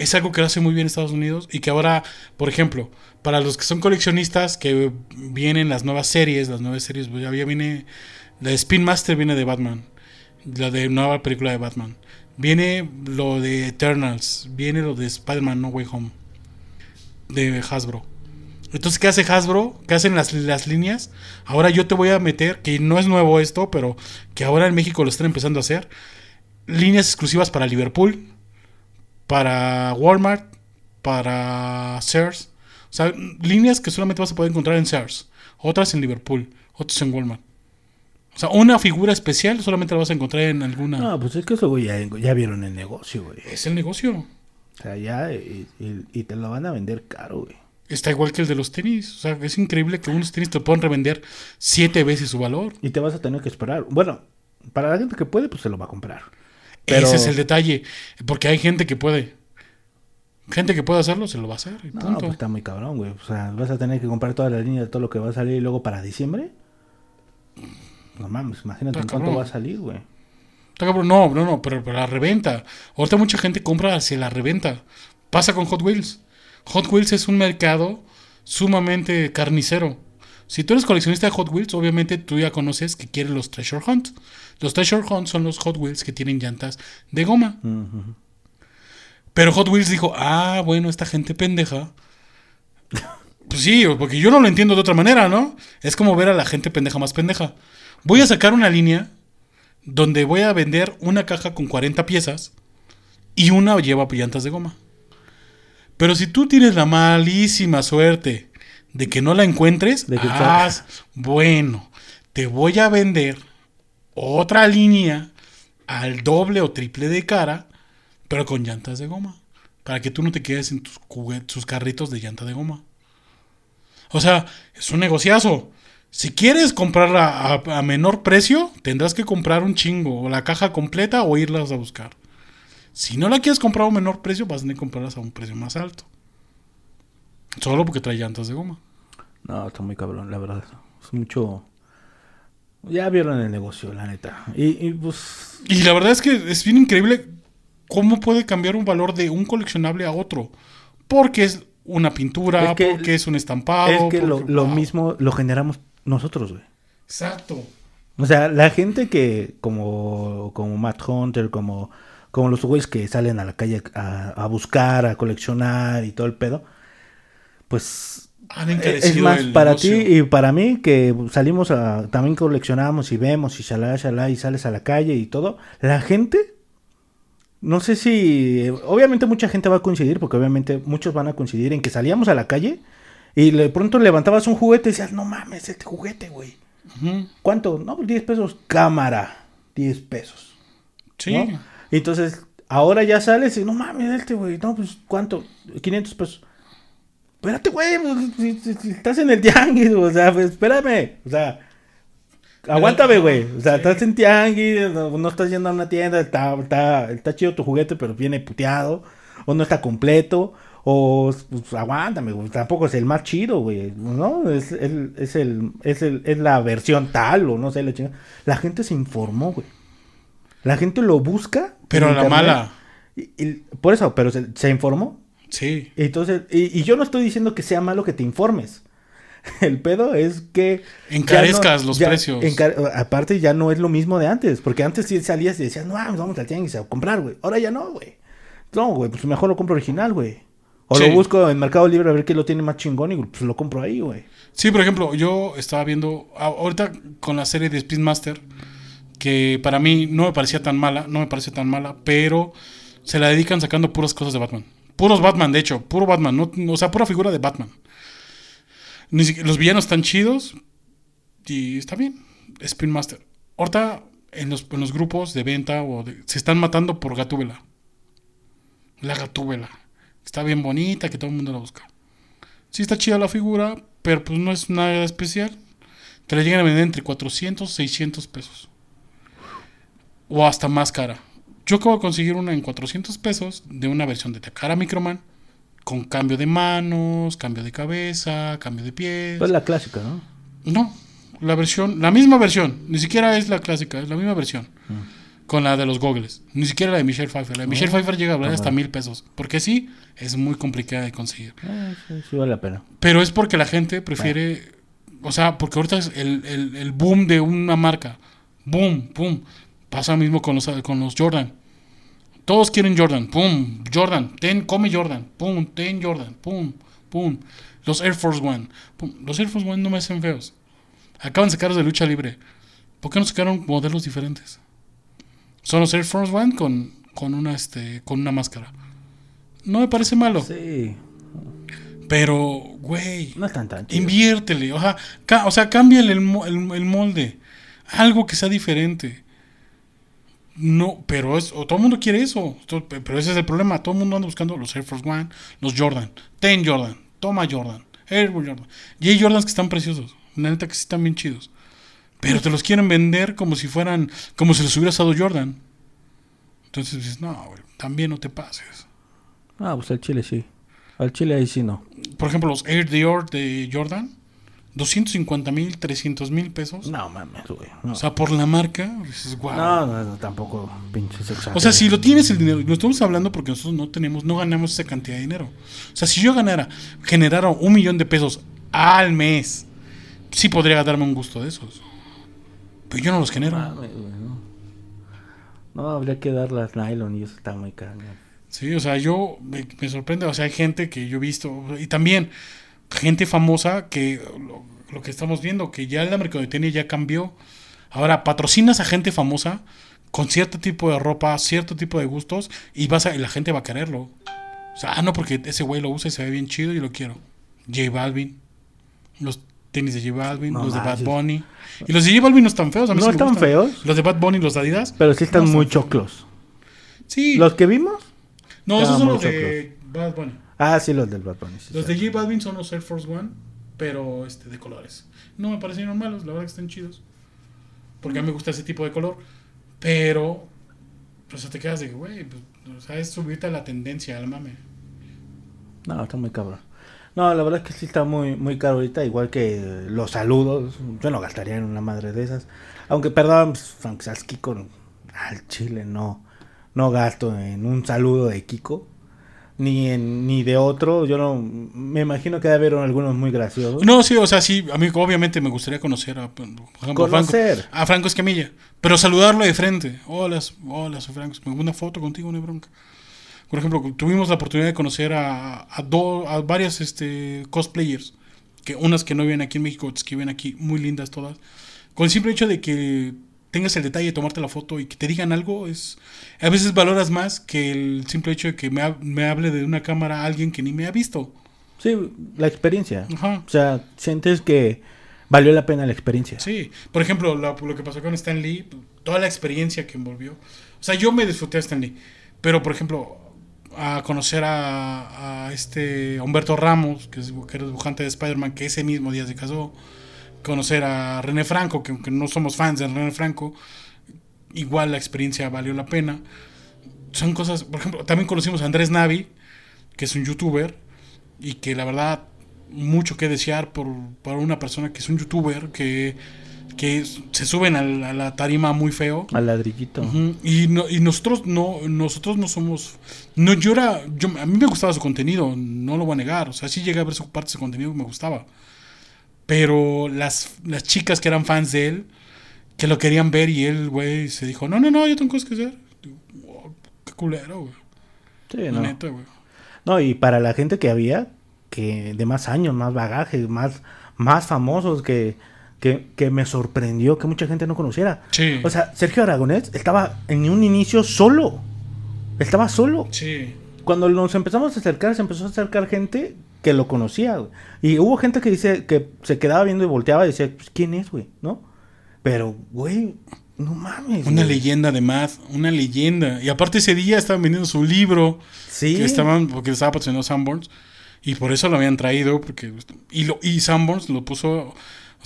Es algo que lo hace muy bien Estados Unidos y que ahora, por ejemplo, para los que son coleccionistas, que vienen las nuevas series, las nuevas series, pues ya viene, la de Spin Master viene de Batman, la de nueva película de Batman, viene lo de Eternals, viene lo de Spider-Man No Way Home, de Hasbro. Entonces, ¿qué hace Hasbro? ¿Qué hacen las, las líneas? Ahora yo te voy a meter, que no es nuevo esto, pero que ahora en México lo están empezando a hacer, líneas exclusivas para Liverpool, para Walmart, para Sears. O sea, líneas que solamente vas a poder encontrar en Sears, otras en Liverpool, otras en Walmart. O sea, una figura especial solamente la vas a encontrar en alguna. No, pues es que eso, güey, ya, ya vieron el negocio, güey. Es el negocio. O sea, ya, y, y- y te lo van a vender caro, güey. Está igual que el de los tenis. O sea, es increíble que unos tenis te puedan revender siete veces su valor. Y te vas a tener que esperar. Bueno, Para la gente que puede, pues se lo va a comprar. Pero- Ese es el detalle. Porque hay gente que puede. Gente que puede hacerlo, se lo va a hacer. y No, punto. pues está muy cabrón, güey. O sea, vas a tener que comprar toda la línea de todo lo que va a salir y luego para diciembre. No mames, imagínate en cuánto va a salir, güey. Está cabrón. No, no, no, pero, pero la reventa. Ahorita mucha gente compra hacia la reventa. Pasa con Hot Wheels. Hot Wheels es un mercado sumamente carnicero. Si tú eres coleccionista de Hot Wheels, obviamente tú ya conoces que quieres los Treasure Hunt. Los Treasure Hunt son los Hot Wheels que tienen llantas de goma. Pero Hot Wheels dijo, ah, bueno, esta gente pendeja. Pues sí, porque yo no lo entiendo de otra manera, ¿no? Es como ver a la gente pendeja más pendeja. Voy a sacar una línea donde voy a vender una caja con 40 piezas y una lleva llantas de goma. Pero si tú tienes la malísima suerte de que no la encuentres, De que ah, bueno, te voy a vender otra línea al doble o triple de cara, pero con llantas de goma. Para que tú no te quedes en tus, carritos de llanta de goma. O sea, es un negociazo. Si quieres comprarla a, a menor precio, tendrás que comprar un chingo, o la caja completa, o irlas a buscar. Si no la quieres comprar a un menor precio, vas a tener que comprarlas a un precio más alto. Solo porque trae llantas de goma. No, está muy cabrón, la verdad. Es mucho. Ya vieron el negocio, la neta. Y, y, pues. Y la verdad es que es bien increíble cómo puede cambiar un valor de un coleccionable a otro. Porque es una pintura, Es que- porque es un estampado. es que lo, lo wow. mismo lo generamos nosotros, güey. Exacto. O sea, la gente que, como, como Matt Hunter, como, como los güeyes que salen a la calle a, a buscar, a coleccionar y todo el pedo, pues Han es más el para ti y para mí que salimos a, también coleccionamos y vemos y shalá, shalá y sales a la calle y todo, la gente, no sé si, obviamente mucha gente va a coincidir, porque obviamente muchos van a coincidir en que salíamos a la calle y de pronto levantabas un juguete y decías, no mames, este juguete, güey. ¿Cuánto? No, pues 10 pesos. Cámara. 10 pesos. Sí. entonces, ahora ya sales y no mames, este güey. No, pues ¿cuánto? 500 pesos. Espérate, güey. pues, si- si- si estás en el tianguis, o sea, pues, espérame. O sea, aguántame, güey. O sea, estás en tianguis, no, no estás yendo a una tienda, está, está, está chido tu juguete, pero viene puteado. O no está completo. O pues, aguántame, güey. Tampoco es el más chido, güey. ¿No? Es el, es el, es el, es la versión tal, o no sé, la chingada. La gente se informó, güey. La gente lo busca. Pero a la internet. mala. Y- y por eso, pero se, se informó. Sí. Entonces, y, y yo no estoy diciendo que sea malo que te informes. El pedo es que... Encarezcas no- los ya precios. encar- aparte ya no es lo mismo de antes, porque antes sí salías y decías, no, vamos al tianguis a comprar, güey. Ahora ya no, güey. No, güey, pues mejor lo compro original, güey. O Sí. lo busco en Mercado Libre a ver qué lo tiene más chingón y pues lo compro ahí, güey. Sí, por ejemplo, yo estaba viendo ahorita con la serie de Speedmaster, que para mí no me parecía tan mala, no me parece tan mala, pero se la dedican sacando puras cosas de Batman. Puros Batman, de hecho, puro Batman, no, o sea, pura figura de Batman. Los villanos están chidos y está bien. Speedmaster. Ahorita en los, en los grupos de venta o se están matando por Gatúbela. La Gatúbela. Está bien bonita, que todo el mundo la busca. Sí está chida la figura, pero pues no es nada especial. Te la llegan a vender entre 400 y 600 pesos. O hasta más cara. Yo acabo de conseguir una en 400 pesos de una versión de Takara Microman. Con cambio de manos, cambio de cabeza, cambio de pies. Pues la clásica, ¿no? No, la versión, la misma versión. Ni siquiera es la clásica, es la misma versión. Con la de los gogles. Ni siquiera la de Michelle Pfeiffer. La de Michelle Pfeiffer llega a valer hasta mil pesos. Porque sí, es muy complicada de conseguir. Eh, sí, sí vale la pena. Pero es porque la gente prefiere. O sea, porque ahorita es el, el- el boom de una marca. Boom, boom. Pasa lo mismo con los, con los Jordan. Todos quieren Jordan. Pum, Jordan. Ten, come Jordan. Pum, ten Jordan. Pum, pum. Los Air Force One. pum. Los Air Force One no me hacen feos. Acaban de sacarlos de lucha libre. ¿Por qué no sacaron modelos diferentes? Son los Air Force One con, con, una, este, con una máscara. No me parece malo. Sí, Pero, güey. no están tan chidos. Inviértele, o sea, o sea cámbiale el, el- el molde. Algo que sea diferente. No, pero es, o todo el mundo quiere eso. Pero ese es el problema. Todo el mundo anda buscando los Air Force One, los Jordan. Ten Jordan, toma Jordan, Air Jordan. Y hay Jordans que están preciosos. La neta que sí están bien chidos. Pero te los quieren vender como si fueran, como si los hubiera dado Jordan. Entonces dices, no, güey, también no te pases. Ah, pues al chile sí. Al chile ahí sí no. Por ejemplo, los Air Dior de Jordan, 250 mil, 300 mil pesos. No mames, güey. No. O sea, por la marca, dices, wow. no, no, no, tampoco pinches exagerados. O sea, si lo tienes el dinero, lo estamos hablando porque nosotros no tenemos, no ganamos esa cantidad de dinero. O sea, si yo ganara, generara un millón de pesos al mes, sí podría darme un gusto de esos. Pero yo no los genero. Mames, güey, no. No, habría que dar las nylon y eso está muy caro. Sí, o sea, yo me, me sorprende, o sea, hay gente que yo he visto, y también gente famosa que lo, lo que estamos viendo, que ya la mercadotecnia ya cambió. Ahora patrocinas a gente famosa con cierto tipo de ropa, cierto tipo de gustos, y vas a, y la gente va a quererlo. O sea, ah, no, porque ese güey lo usa y se ve bien chido y lo quiero. J Balvin, los tenis de J Balvin, No los de Bad. Bunny. Y los de J Balvin no están feos, a mí No sí están gustan. feos. Los de Bad Bunny, los de Adidas. Pero sí están no muy choclos. Sí. ¿Los que vimos? no, esos son los de Bad Bunny. Ah, sí, los del Bad Bunny. sí, Los sí. de J Balvin son los Air Force One, pero este, de colores. No me parecieron malos, la verdad que están chidos. Porque a mí me gusta ese tipo de color. Pero, pues te quedas de que, güey, pues, o sea, es subirte a la tendencia, al mame. No, está muy cabrón. No, la verdad es que sí está muy, muy caro ahorita, igual que los saludos. Yo no gastaría en una madre de esas. Aunque, perdón, pues, Frank Sass Kiko al chile no, no gasto en un saludo de Kiko. Ni en, ni de otro. Yo no. Me imagino que debe haber algunos muy graciosos. No, sí, o sea, sí, a mí obviamente me gustaría conocer a, por ejemplo, Franco, Conocer. a Franco Escamilla. Pero saludarlo de frente. Hola, hola, soy Franco. Una foto contigo, no hay bronca. Por ejemplo, tuvimos la oportunidad de conocer a, a, do- a varias este, cosplayers. Que unas que no viven aquí en México, otras que viven aquí, muy lindas todas. Con el simple hecho de que tengas el detalle de tomarte la foto y que te digan algo, es a veces valoras más que el simple hecho de que me, ha- me hable de una cámara a alguien que ni me ha visto. Sí, la experiencia. Ajá. O sea, sientes que valió la pena la experiencia. Sí, por ejemplo, la- lo que pasó con Stan Lee, toda la experiencia que envolvió. O sea, yo me disfruté a Stan Lee, pero por ejemplo, a conocer a, a este Humberto Ramos, que, es, que era dibujante de Spider-Man, que ese mismo día se casó. Conocer a René Franco, que aunque no somos fans de René Franco, igual la experiencia valió la pena. Son cosas, por ejemplo, también conocimos a Andrés Navi, que es un youtuber, y que la verdad, mucho que desear por, por una persona que es un youtuber, que, que se suben a, la tarima muy feo. Al ladrillito. Y, no, y nosotros no nosotros no somos no yo era yo, a mí me gustaba su contenido no lo voy a negar o sea sí llegué a ver su parte de su contenido que me gustaba pero las, las chicas que eran fans de él que lo querían ver y él güey se dijo no no no yo tengo cosas que hacer Digo, "Wow, qué culero güey Sí, no. neta güey No, y para la gente que había, que de más años, más bagaje, más, más famosos, que, que, que me sorprendió que mucha gente no conociera. sí O sea, Sergio Aragonés estaba en un inicio solo. Estaba solo. sí Cuando nos empezamos a acercar, se empezó a acercar gente que lo conocía. güey. Y hubo gente que dice que se quedaba viendo y volteaba y decía, pues, ¿quién es, güey? ¿No? Pero, güey, no mames. una güey. leyenda además una leyenda y aparte ese día estaban vendiendo su libro Sí. que estaban porque estaba patrocinando Sanborns y por eso lo habían traído porque y lo y Sanborns lo puso o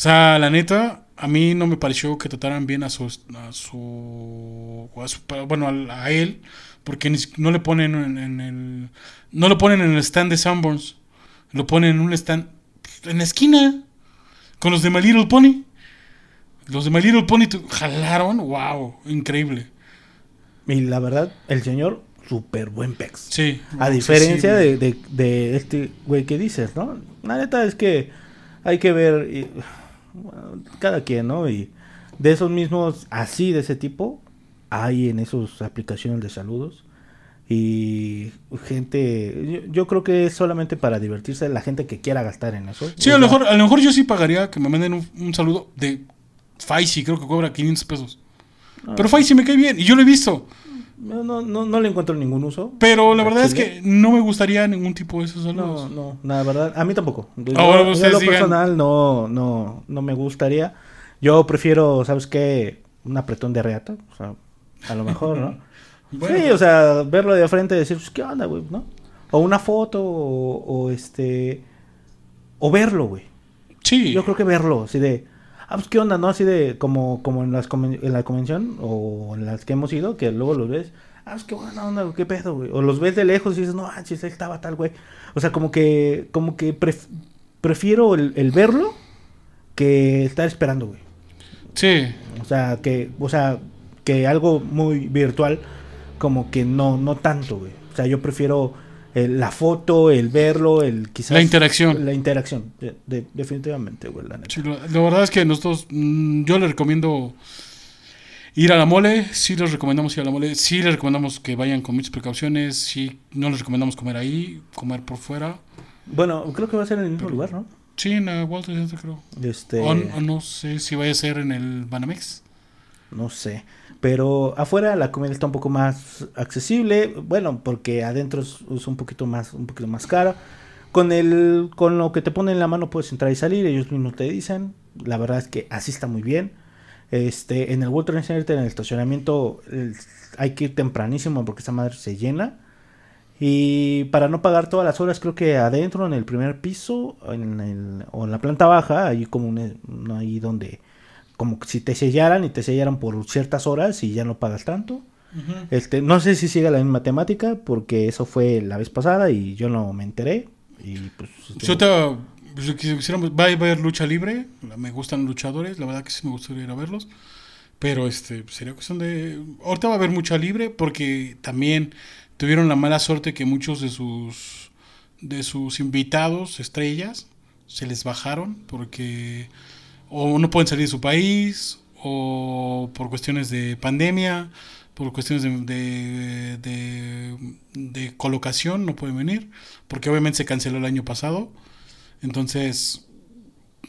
sea la neta a mí no me pareció que trataran bien a su a su, a su- bueno a, a él porque no le ponen en, en el no lo ponen en el stand de Sanborns lo ponen en un stand en la esquina con los de My Little Pony los de My Little Pony jalaron wow increíble Y la verdad, el señor, súper buen pex. sí A diferencia de, de, de este güey que dices, ¿no? La neta es que hay que ver y, bueno, cada quien, ¿no? Y de esos mismos, así de ese tipo, hay en esas aplicaciones de saludos. Y gente, yo, yo creo que es solamente para divertirse la gente que quiera gastar en eso. Sí, a lo mejor, a lo mejor yo sí pagaría que me manden un, un saludo de Faisy, creo que cobra 500 pesos. no, Pero Faisy me cae bien y yo lo he visto. no, no, no, no le encuentro ningún uso. Pero la verdad es que no me gustaría ningún tipo de esos No, saludos. no, la verdad, a mí tampoco. Yo, Ahora yo ustedes lo digan. personal no, no, no me gustaría. Yo prefiero, ¿sabes qué? Un apretón de reata, o sea, a lo mejor, ¿no? Bueno, sí, o sea, verlo de frente y decir, pues, ¿qué onda, güey? ¿No? O una foto, o, o este, o verlo, güey. sí. Yo creo que verlo, así de, ah, pues qué onda, ¿no? Así de como, como en, las conven- en la convención o en las que hemos ido, que luego los ves, ah, pues qué buena onda, qué pedo, güey. O los ves de lejos y dices, no, ah, ahí estaba tal, güey. O sea, como que, como que pref- prefiero el, el verlo que estar esperando, güey. Sí, O sea, que, o sea, que algo muy virtual, como que no, no tanto, güey. O sea, yo prefiero eh, la foto, el verlo, el quizás... La interacción. La interacción, de- de- definitivamente, güey, la neta. sí, la verdad es que nosotros, mm, yo les recomiendo ir a la mole, sí les recomendamos ir a la mole, sí les recomendamos que vayan con muchas precauciones, sí no les recomendamos comer ahí, comer por fuera. Bueno, creo que va a ser en el mismo lugar, ¿no? Sí, en la Trade Center creo. Este, O, o no sé si vaya a ser en el Banamex. no sé. Pero afuera la comida está un poco más accesible, bueno, porque adentro es, un poquito más, un poquito más cara. Con el, con lo que te ponen en la mano puedes entrar y salir, ellos mismos te dicen. La verdad es que así está muy bien. Este, en el World Trade Center, en el estacionamiento, hay que ir tempranísimo porque esa madre se llena. Y para no pagar todas las horas, creo que adentro, en el primer piso, en el- o en la planta baja, hay como un- ahí donde, como si te sellaran y te sellaran por ciertas horas y ya no pagas tanto. Este, no sé si sigue la misma temática, porque eso fue la vez pasada y yo no me enteré. Y pues. Yo te, pues, quisiéramos, va a haber lucha libre, me gustan luchadores, la verdad que sí me gustaría ir a verlos, pero este sería cuestión de, ahorita va a haber mucha libre porque también tuvieron la mala suerte que muchos de sus de sus invitados estrellas se les bajaron porque o no pueden salir de su país o por cuestiones de pandemia por cuestiones de, de, de- de colocación no pueden venir, porque obviamente se canceló el año pasado. Entonces,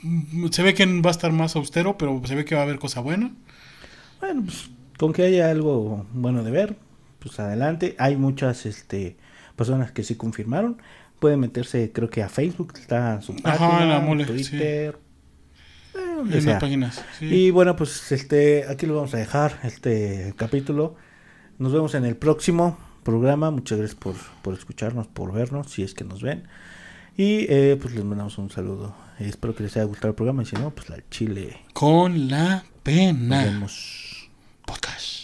mm, se ve que va a estar más austero, pero se ve que va a haber cosa buena. Bueno, pues con que haya algo bueno de ver, pues adelante. Hay muchas este, personas que sí confirmaron. Pueden meterse, creo que a Facebook, está su Ajá, página, la mole, Twitter, donde En sea. las páginas. sí. Y bueno, pues este, aquí lo vamos a dejar, este capítulo. Nos vemos en el próximo programa. Muchas gracias por, por escucharnos, por vernos, si es que nos ven. Y eh, pues les mandamos un saludo. Espero que les haya gustado el programa. Y si no, pues al chile. Con la Nos pena. vemos. Podcast.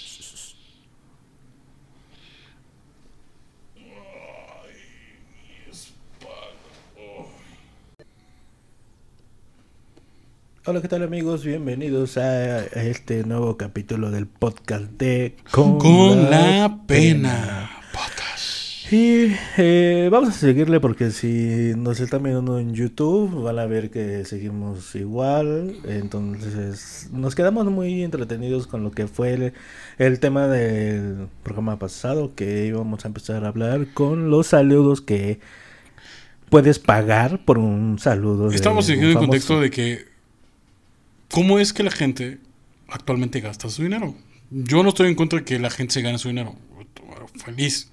Hola, ¿qué tal amigos? Bienvenidos a, a este nuevo capítulo del podcast de Con, Con la pena. Podcast. Y eh, vamos a seguirle porque si nos están viendo en YouTube van a ver que seguimos igual. Entonces nos quedamos muy entretenidos con lo que fue el, el tema del programa pasado que íbamos a empezar a hablar con los saludos que puedes pagar por un saludo. Estamos siguiendo el famoso. contexto de que cómo es que la gente actualmente gasta su dinero. Yo no estoy en contra de que la gente se gane su dinero. Feliz.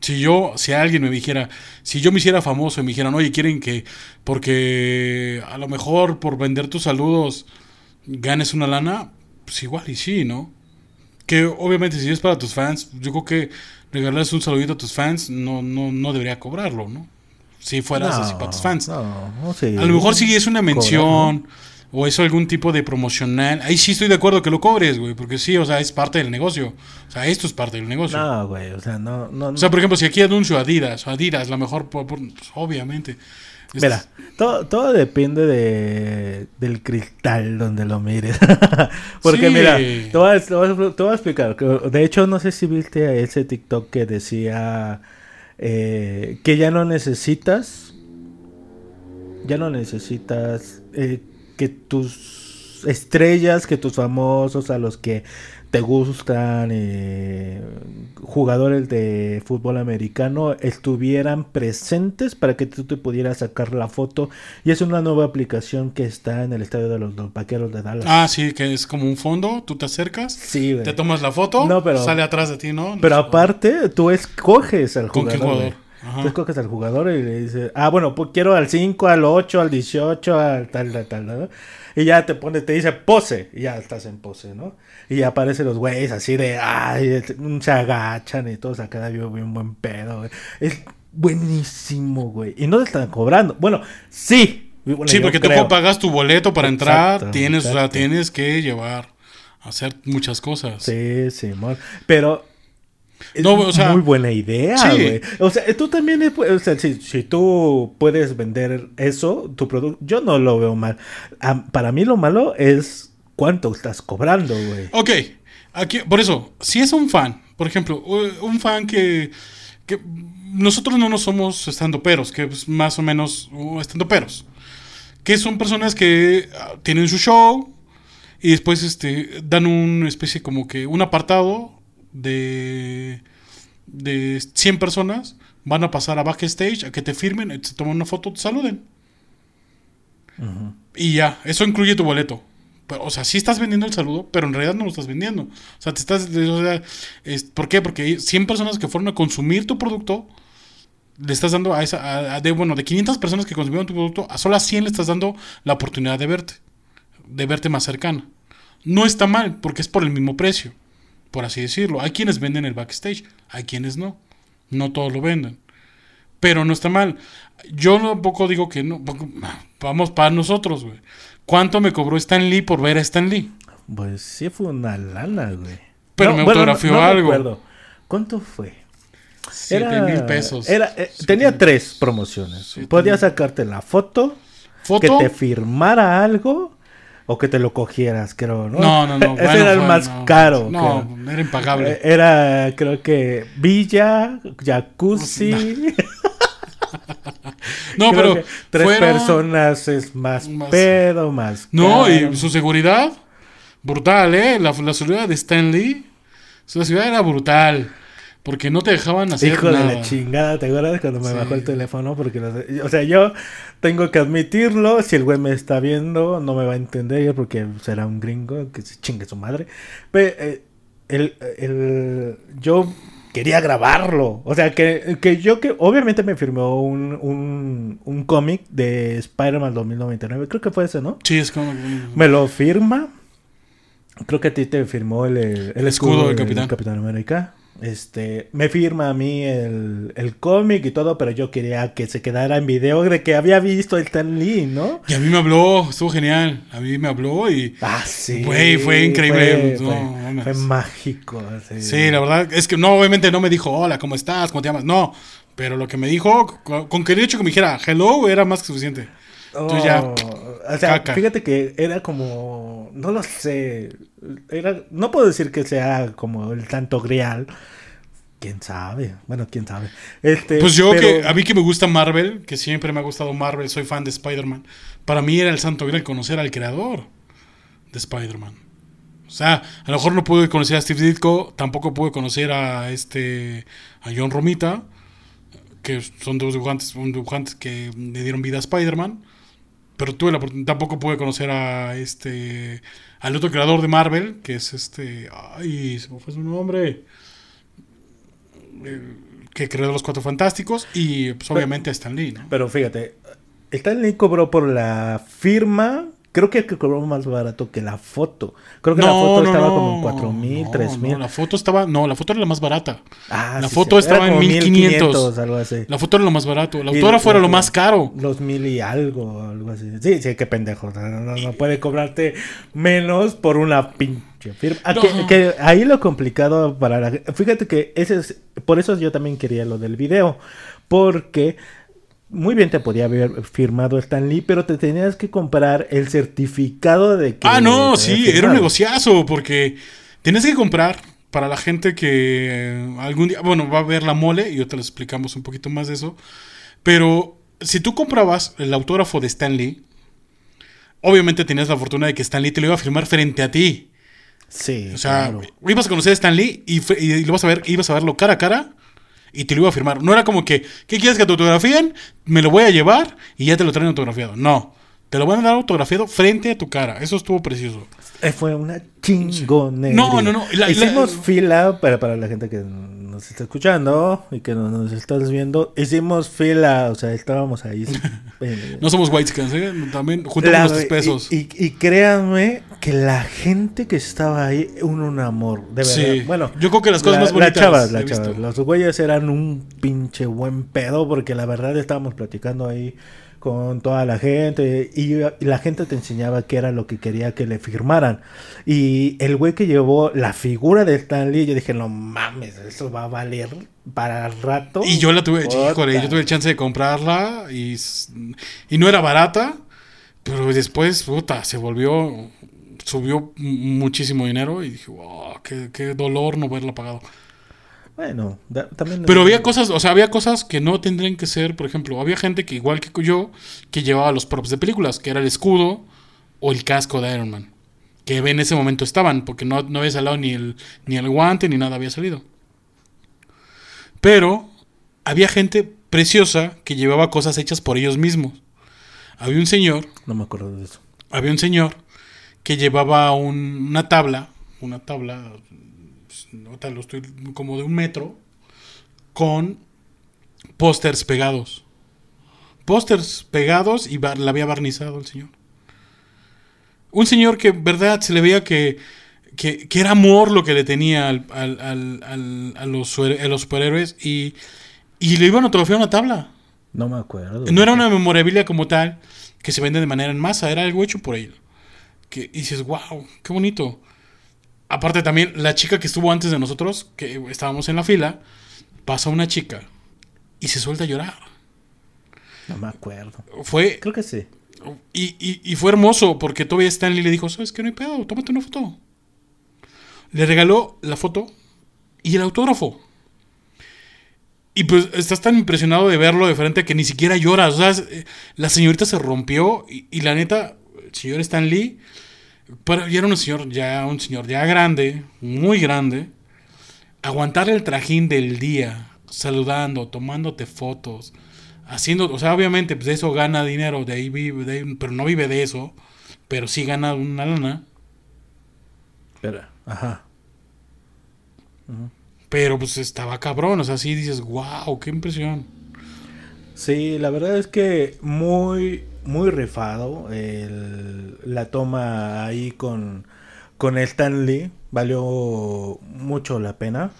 Si yo, si alguien me dijera, si yo me hiciera famoso y me dijeran, oye, quieren que, porque a lo mejor por vender tus saludos ganes una lana, pues igual y sí, ¿no? Que obviamente si es para tus fans, yo creo que regalarles un saludito a tus fans no, no, no debería cobrarlo, ¿no? Si fueras así para tus fans. No, no sé. A lo mejor si es una Cobrar, mención o es algún tipo de promocional. Ahí sí estoy de acuerdo que lo cobres, güey. Porque sí, o sea, es parte del negocio. O sea, esto es parte del negocio. No, güey, o sea, no, no. O sea, por ejemplo, si aquí anuncio Adidas, o Adidas, la mejor, pues, obviamente. Mira, todo, todo depende de, del cristal donde lo mires. Porque Sí. mira, te voy, a, te voy a- te voy a explicar. De hecho, no sé si viste ese TikTok que decía eh, que ya no necesitas, ya no necesitas eh, que tus estrellas, que tus famosos, a los que te gustan, eh, jugadores de fútbol americano, estuvieran presentes para que tú te pudieras sacar la foto. Y es una nueva aplicación que está en el estadio de los, los vaqueros de Dallas. Ah, sí, que es como un fondo. Tú te acercas, sí, te tomas la foto, No, pero- sale atrás de ti, ¿no? Pero aparte, tú escoges al ¿Con qué jugador. Ajá. Tú escoges al jugador y le dices, ah, bueno, pues quiero al 5, al 8, al 18, al tal, tal, tal, ¿no? Y ya te pone, te dice pose, y ya estás en pose, ¿no? Y ya aparecen los güeyes así de, ay, se agachan y todos acá bien, bien buen pedo, güey. Es buenísimo, güey. Y no te están cobrando. Bueno, sí, Bueno, sí, porque tú creo. como pagas tu boleto para entrar, Exacto, tienes, o sea, tienes que llevar, hacer muchas cosas. Sí, Simón. Pero. Es No, o sea, muy buena idea, sí. güey. O sea, tú también, o sea, si, si tú puedes vender eso, tu producto, yo no lo veo mal. Para mí lo malo es cuánto estás cobrando, güey. Ok, aquí, por eso, si es un fan, por ejemplo, un fan que, que nosotros no nos somos estando peros, que es más o menos estando peros, que son personas que ah, tienen su show y después este, dan una especie como que un apartado de, de 100 personas, van a pasar a backstage a que te firmen, se toman una foto, te saluden. Y ya, eso incluye tu boleto. Pero, o sea, sí estás vendiendo el saludo, pero en realidad no lo estás vendiendo. O sea, te estás. o sea, es- ¿Por qué? Porque hay 100 personas que fueron a consumir tu producto. Le estás dando a esa. a- a- de, bueno, de 500 personas que consumieron tu producto, a solo a 100 le estás dando la oportunidad de verte. De verte más cercana. No está mal, porque es por el mismo precio. Por así decirlo. Hay quienes venden el backstage, hay quienes no. No todos lo venden. Pero no está mal. Yo tampoco digo que no. porque- Vamos para nosotros, güey. ¿Cuánto me cobró Stan Lee por ver a Stan Lee? Pues sí fue una lana, güey. Pero me autografió algo. recuerdo. ¿Cuánto fue? Siete mil pesos. Era, eh, tenía tres promociones. Siete mil. sacarte la foto, ¿Foto? que te firmara algo o que te lo cogieras, creo, ¿no? No, no, no. Ese bueno, era el más no, caro. No, creo. era impagable. Eh, Era, creo que Villa, Jacuzzi. no, Creo pero. tres fueron- personas es más, Más- pedo, más. No, caro. y su seguridad. Brutal, ¿eh? La, la seguridad de Stan Lee. Su seguridad era brutal. Porque no te dejaban hacer Hijo nada. de la chingada, ¿te acuerdas cuando me Sí. bajó el teléfono? Porque, o sea, yo tengo que admitirlo, si el güey me está viendo, no me va a entender porque será un gringo que se chingue su madre. Pero eh, el, el- yo quería grabarlo, o sea, que, que yo que obviamente me firmó un, un, un cómic de Spider-Man 2099, creo que fue ese, ¿no? Sí, es como. Me lo firma. Creo que a ti te firmó el, el, el escudo del capitán. Capitán América. Este, me firma a mí el, el cómic y todo, pero yo quería que se quedara en video de que había visto el Stan Lee, ¿no? Y a mí me habló, estuvo genial. A mí me habló y. Ah, sí. Güey, fue increíble, Fue, no, fue- mames. fue mágico. Sí, Sí, la verdad es que no, obviamente no me dijo, hola, ¿cómo estás? ¿Cómo te llamas? No, pero lo que me dijo, con, con que el hecho que me dijera hello era más que suficiente. Entonces ya, Oh, o sea, caca. fíjate que era como, no lo sé, era, no puedo decir que sea como el santo grial, quién sabe, bueno, quién sabe. Este, Pues yo pero- que a mí que me gusta Marvel, que siempre me ha gustado Marvel, soy fan de Spider-Man. Para mí era el santo grial conocer al creador de Spider-Man. O sea, a lo mejor no pude conocer a Steve Ditko, tampoco pude conocer a este a John Romita, que son dos dibujantes, un dibujantes que le dieron vida a Spider-Man. Pero tuve la oportunidad, tampoco pude conocer a este al otro creador de Marvel, que es este, ay, se me fue su nombre. El que creó los Cuatro Fantásticos y pues, obviamente a Stan Lee, ¿no? Pero fíjate, Stan Lee cobró por la firma, creo que cobró más barato que la foto. Creo que la foto estaba como en 4 mil, no, 3 mil. no, la foto estaba, no, la foto era la más barata. Ah, la sí, foto sí, estaba en como 1500. algo así. La foto era lo más barato, Y autógrafo era lo más caro. Los mil y algo, algo así. Sí, sí, qué pendejo. No, puede cobrarte menos por una pinche firma. Ah, que ahí lo complicado para la Fíjate que ese es. Por eso yo también quería lo del video. Porque muy bien te podía haber firmado Stan Lee, pero te tenías que comprar el certificado de que. Ah, no, te sí, era un negociazo porque tienes que comprar para la gente que algún día, bueno, va a ver la mole y ahorita les explicamos un poquito más de eso. Pero si tú comprabas el autógrafo de Stan Lee, obviamente tenías la fortuna de que Stan Lee te lo iba a firmar frente a ti. Sí, O sea, claro. ibas a conocer a Stan Lee y, y lo vas a ver, ibas a verlo cara a cara y te lo iba a firmar. No era como que, ¿qué quieres que te autografíen? Me lo voy a llevar y ya te lo traen autografiado. No, te lo van a dar autografiado frente a tu cara. Eso estuvo precioso. Eh, Fue una chingonería. No, no, no, la- la- hicimos fila para, para la gente que nos está escuchando y que no nos estás viendo. Hicimos fila, o sea, estábamos ahí. eh, No somos white ¿eh? También juntamos nuestros pesos. Y, y- y créanme que la gente que estaba ahí, un, un amor, de verdad. Sí. Bueno, Yo creo que las cosas la- más bonitas Las chavas, las chavas. Los güeyes eran un pinche buen pedo porque la verdad estábamos platicando ahí con toda la gente y, la gente te enseñaba qué era lo que quería que le firmaran. Y el güey que llevó la figura de Stan Lee, yo dije, no mames, eso va a valer para el rato. Y yo la tuve, híjole, yo tuve el chance de comprarla y, y no era barata, pero después, puta, se volvió, subió muchísimo dinero y dije, wow, qué, qué dolor no haberla pagado. Bueno, da- también... Pero había cosas, o sea, había cosas que no tendrían que ser, por ejemplo, había gente que igual que yo, que llevaba los props de películas, que era el escudo o el casco de Iron Man, que en ese momento estaban, porque no, no había salido ni el, ni el guante ni nada había salido. Pero había gente preciosa que llevaba cosas hechas por ellos mismos. Había un señor No me acuerdo de eso. había un señor que llevaba un- una tabla, una tabla, pues, ahorita lo estoy- como de un metro, con pósters pegados. Pósters pegados y bar- la había barnizado el señor. Un señor que, verdad, se le veía que, que, que era amor lo que le tenía al- al- al- al- a, los, suer- a los superhéroes y, y le iban a autografiar una tabla. No me acuerdo. No era una memorabilia como tal que se vende de manera en masa, era algo hecho por él. Que y dices, wow, qué bonito. Aparte también, la chica que estuvo antes de nosotros, que estábamos en la fila, pasa una chica y se suelta a llorar. No me acuerdo. Fue, Creo que sí. y, y- y fue hermoso porque todavía Stanley le dijo, ¿sabes qué? No hay pedo, tómate una foto. Le regaló la foto y el autógrafo. Y pues estás tan impresionado de verlo de frente que ni siquiera lloras. O sea, eh, la señorita se rompió y, y la neta, el señor Stan Lee, pero ya era un señor ya, un señor ya grande, muy grande. Aguantar el trajín del día, saludando, tomándote fotos, haciendo, o sea, obviamente, pues de eso gana dinero, de ahí vive, de ahí- pero no vive de eso, pero sí gana una lana. Pero, ajá. Pero pues estaba cabrón, o sea, sí dices, wow, qué impresión. Sí, la verdad es que muy, muy rifado. el- la toma ahí con, con Stan Lee valió mucho la pena.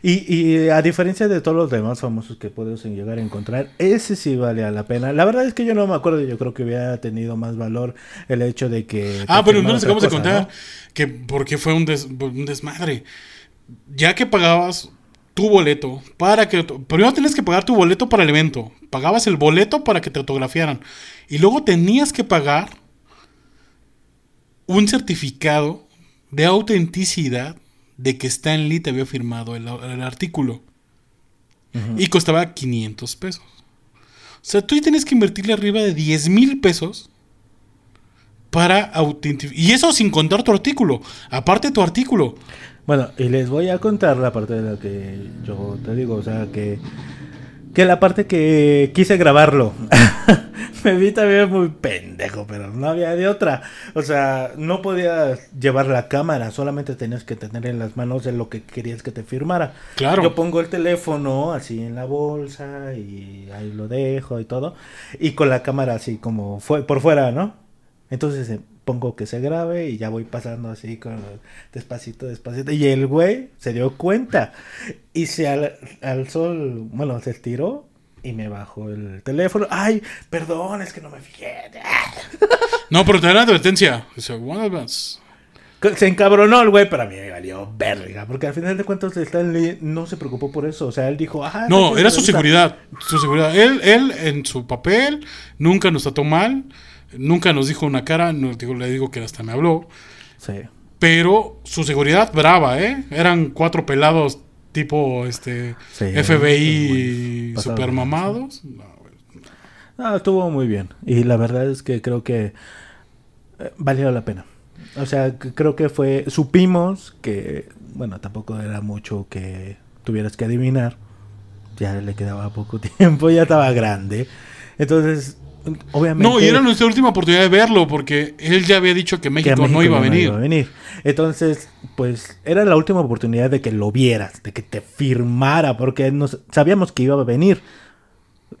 Y, y a diferencia de todos los demás famosos que puedes llegar a encontrar, ese sí valía la pena. La verdad es que yo no me acuerdo, yo creo que hubiera tenido más valor el hecho de que... Ah, pero no nos acabamos de contar ¿no? que porque fue un, des- un desmadre. Ya que pagabas tu boleto para que... Primero tenías que pagar tu boleto para el evento. Pagabas el boleto para que te autografiaran. Y luego tenías que pagar un certificado de autenticidad de que Stan Lee te había firmado el, el artículo. Y costaba 500 pesos. O sea, tú tienes que invertirle arriba de 10 mil pesos para autentificar. Y eso sin contar tu artículo. Aparte tu artículo. Bueno, y les voy a contar la parte de la que yo te digo, o sea, que, que la parte que quise grabarlo. Me vi también muy pendejo, pero no había de otra. O sea, no podías llevar la cámara, solamente tenías que tener en las manos de lo que querías que te firmara. Claro. Yo pongo el teléfono así en la bolsa y ahí lo dejo y todo. Y con la cámara así como fue por fuera, ¿no? Entonces pongo que se grabe y ya voy pasando así con despacito, despacito. Y el güey se dio cuenta y se al, alzó, el- bueno, se estiró y me bajó el teléfono. Ay, perdón, es que no me fijé. No, pero te la advertencia. Se encabronó el güey, pero a mí me valió verga. Porque al final de cuentas Stanley no se preocupó por eso. O sea, él dijo, ah, No, sí, era su gusta". seguridad. Su seguridad. Él, él en su papel nunca nos trató mal. Nunca nos dijo una cara. No, digo, le digo que hasta me habló. Sí. Pero su seguridad brava, ¿eh? Eran cuatro pelados tipo este Sí, FBI super mamados. No, estuvo muy bien. Y la verdad es que creo que eh, valió la pena. O sea, creo que fue. Supimos que. Bueno, tampoco era mucho que tuvieras que adivinar. Ya le quedaba poco tiempo, ya estaba grande. Entonces, obviamente. No, y era nuestra última oportunidad de verlo porque él ya había dicho que que México, a no iba a venir. Entonces, pues era la última oportunidad de que lo vieras, de que te firmara, porque nos, sabíamos que iba a venir.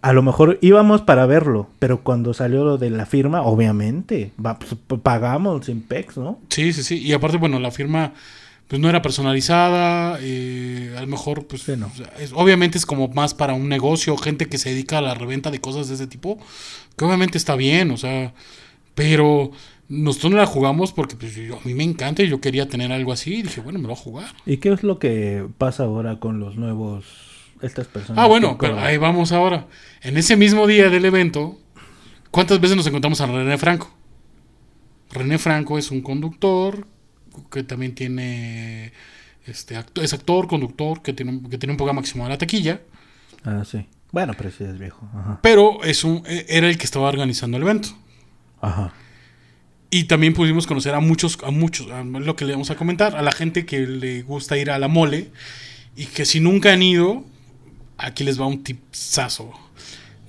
a lo mejor íbamos para verlo, pero cuando salió lo de la firma, obviamente, va, pues, pagamos sin pex, ¿no? Sí, sí, sí. Y aparte, bueno, la firma pues no era personalizada. eh, a lo mejor, pues, Sí, no. es- obviamente es como más para un negocio, gente que se dedica a la reventa de cosas de ese tipo, que obviamente está bien, o sea, pero nosotros no la jugamos porque pues, yo- a mí me encanta y yo quería tener algo así y dije, bueno, me lo voy a jugar. ¿Y qué es lo que pasa ahora con los nuevos, estas personas? Ah, bueno, pero ahí vamos ahora. En ese mismo día del evento, ¿cuántas veces nos encontramos a René Franco? René Franco es un conductor que también tiene, este, acto- es actor, conductor, que tiene, un- que tiene un programa se llama La Taquilla, Ah, sí. Bueno, pero sí es viejo. Ajá. pero es un, e- era el que estaba organizando el evento. Ajá. Y también pudimos conocer a muchos, a muchos, a lo que le vamos a comentar, a la gente que le gusta ir a la mole y que si nunca han ido, aquí les va un tipsazo.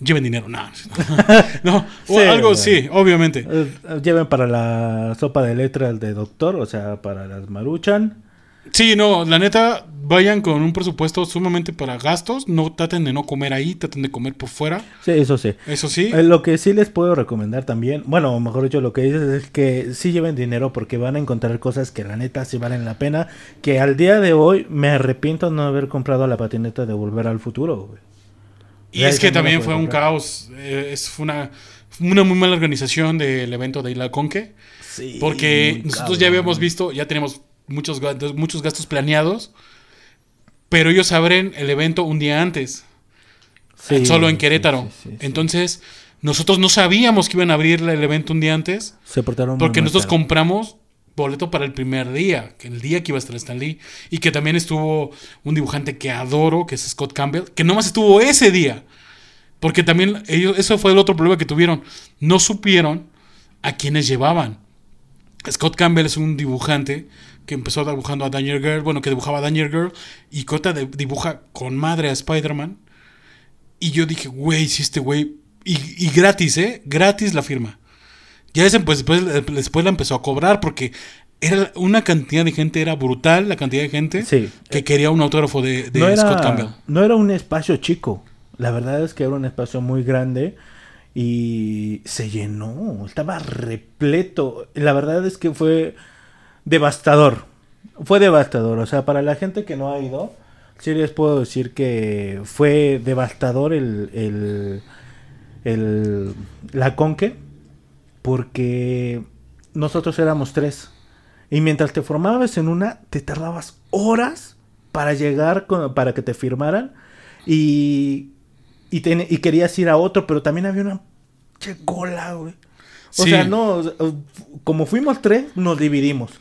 Lleven dinero, no, no, o Sí, algo sí, obviamente. Eh, lleven para la sopa de letras de doctor, o sea, para las maruchan. Sí, no, la neta, vayan con un presupuesto sumamente para gastos, no traten de no comer ahí, traten de comer por fuera, Sí, eso sí. eso sí. Eh, Lo que sí les puedo recomendar también, bueno, mejor dicho, lo que dices es que sí lleven dinero porque van a encontrar cosas que la neta sí valen la pena. Que al día de hoy me arrepiento de no haber comprado la patineta de Volver al Futuro, güey. Y es que también fue un comprar. caos, eh, es, fue una, una muy mala organización del evento de Isla Conque. Sí, Porque nosotros cabrón. ya habíamos visto, ya tenemos muchos gastos, muchos gastos planeados, pero ellos abren el evento un día antes, Sí, solo en Querétaro. sí. Entonces, nosotros no sabíamos que iban a abrir el evento un día antes, se portaron porque nosotros compramos boleto para el primer día, que el día que iba a estar Stan Lee, y que también estuvo un dibujante que adoro, que es Scott Campbell, que nomás estuvo ese día. Porque también ellos, eso fue el otro problema que tuvieron. No supieron a quienes llevaban. Scott Campbell es un dibujante que empezó dibujando a Danger Girl, bueno, que dibujaba a Danger Girl, y Cota dibuja con madre a Spider-Man. Y yo dije, güey, si este güey. Y gratis, ¿eh? Gratis la firma. Ya ese, pues, después, después la empezó a cobrar porque era una cantidad de gente, era brutal la cantidad de gente Sí. que quería un autógrafo de, de no, Scott Campbell. era, no era un espacio chico. La verdad es que era un espacio muy grande y se llenó. Estaba repleto. La verdad es que fue devastador. Fue devastador. O sea, para la gente que no ha ido, sí les puedo decir que fue devastador el, el, el- la conque porque nosotros éramos tres. Y mientras te formabas en una, te tardabas horas para llegar, con- para que te firmaran. Y, y, querías ir a otro, pero también había una che cola, güey. O Sí. sea, no, como fuimos tres, nos dividimos.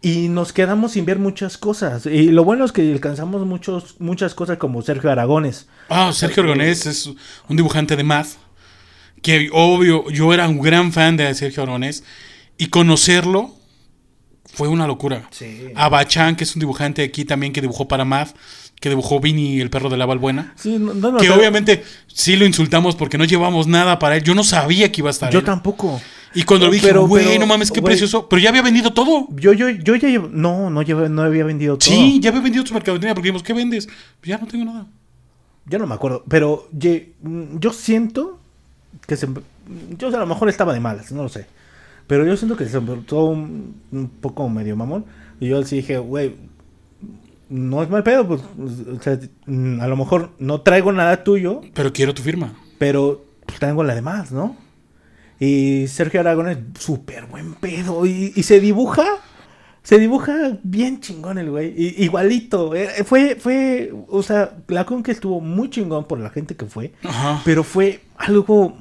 Y nos quedamos sin ver muchas cosas. Y lo bueno es que alcanzamos muchos, muchas cosas como Sergio Aragones. Ah, Sergio Aragonés es un dibujante de math. Que obvio, yo era un gran fan de Sergio Aragonés. Y conocerlo fue una locura. Sí. A Bachán, que es un dibujante aquí también que dibujó para math. Que dibujó Vinny, el perro de la Valbuena. Sí, no, no, Que obviamente sí lo insultamos porque no llevamos nada para él. Yo no sabía que iba a estar. Yo él. tampoco. Y cuando lo dije, güey, no mames, qué precioso. Pero ya había vendido todo. Yo, yo, yo ya llevo- no, no, llevo- no había vendido todo. Sí, ya había vendido tu mercadería porque dijimos, ¿qué vendes? Ya no tengo nada. Yo no me acuerdo, pero ye- mm, yo siento que se... Yo a lo mejor estaba de malas, no lo sé. Pero yo siento que se portó un, un poco medio mamón. Y yo sí dije, güey, no es mal pedo, pues, o sea, a lo mejor no traigo nada tuyo, Pero quiero tu firma. pero pues, traigo la demás, ¿no? Y Sergio Aragón es súper buen pedo. Y, y se dibuja. Se dibuja bien chingón el güey. igualito. eh, Fue, fue. O sea, la con que estuvo muy chingón por la gente que fue. Ajá. Pero fue algo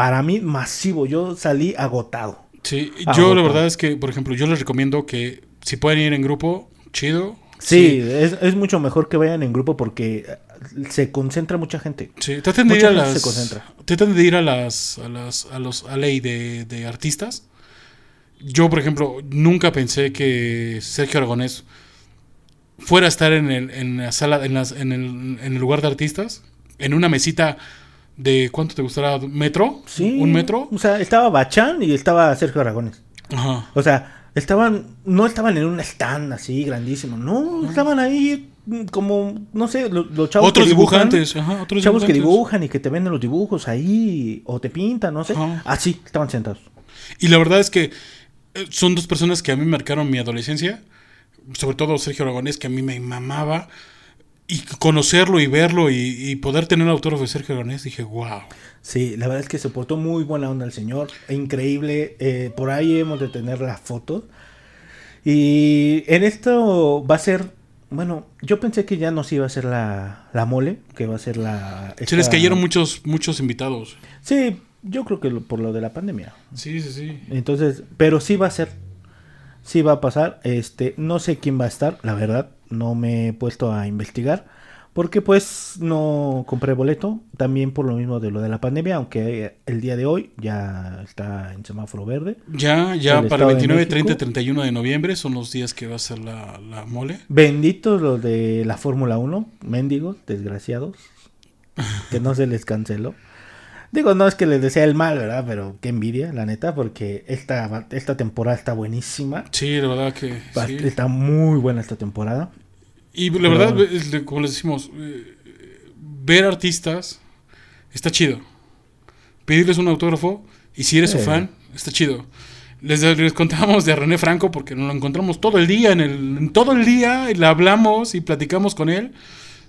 para mí masivo. Yo salí agotado. Sí, yo la verdad es que, por ejemplo, yo les recomiendo que si pueden ir en grupo, chido. Sí, Es, es mucho mejor que vayan en grupo porque eh, se concentra mucha gente. Sí, traten de ir a las. se concentra. Traten de ir a las. a las. a los. a ley de, de artistas. Yo, por ejemplo, nunca pensé que Sergio Aragonés fuera a estar en, el, en la sala, en, las, en, el, en el lugar de artistas, en una mesita de ¿cuánto te gustará? ¿Metro? Sí. ¿Un metro? O sea, estaba Bachán y estaba Sergio Aragones. Ajá. O sea, estaban, no estaban en un stand así grandísimo, no, estaban ahí como, no sé, lo- los, chavos Otros que dibujan, dibujantes, ajá, otros chavos que dibujan y que te venden los dibujos ahí, o te pintan, no sé. Ajá. Así, estaban sentados. Y la verdad es que eh, son dos personas que a mí marcaron mi adolescencia. Sobre todo Sergio Aragonés, que a mí me mamaba. Y conocerlo y verlo y, y poder tener el autógrafo de Sergio Aragonés, dije, wow. Sí, la verdad es que se portó muy buena onda el señor, increíble. eh, por ahí hemos de tener la foto. Y en esto va a ser, bueno, yo pensé que ya no se iba a ser la, la mole, que va a ser la... Se les cayeron muchos, muchos invitados. Sí, yo creo que lo- por lo de la pandemia. Sí, sí, sí. Entonces, pero sí va a ser, sí va a pasar. Este, no sé quién va a estar, la verdad, no me he puesto a investigar. Porque pues no compré boleto, también por lo mismo de lo de la pandemia, aunque el día de hoy ya está en semáforo verde. Ya, ya El para el Estado de 29, México. 30 y 31 de noviembre son los días que va a ser la, la mole. Benditos los de la Fórmula 1, mendigos, desgraciados, que no se les canceló. Digo, no es que les desea el mal, ¿verdad? Pero qué envidia, la neta, porque esta, esta temporada está buenísima. Sí, la verdad que Va- sí. Está muy buena esta temporada. Y la verdad, como les decimos, eh, ver artistas está chido. Pedirles un autógrafo y si eres su fan, está chido. Les, les contábamos de René Franco porque nos lo encontramos todo el día, en, el, en todo el día, y le hablamos y platicamos con él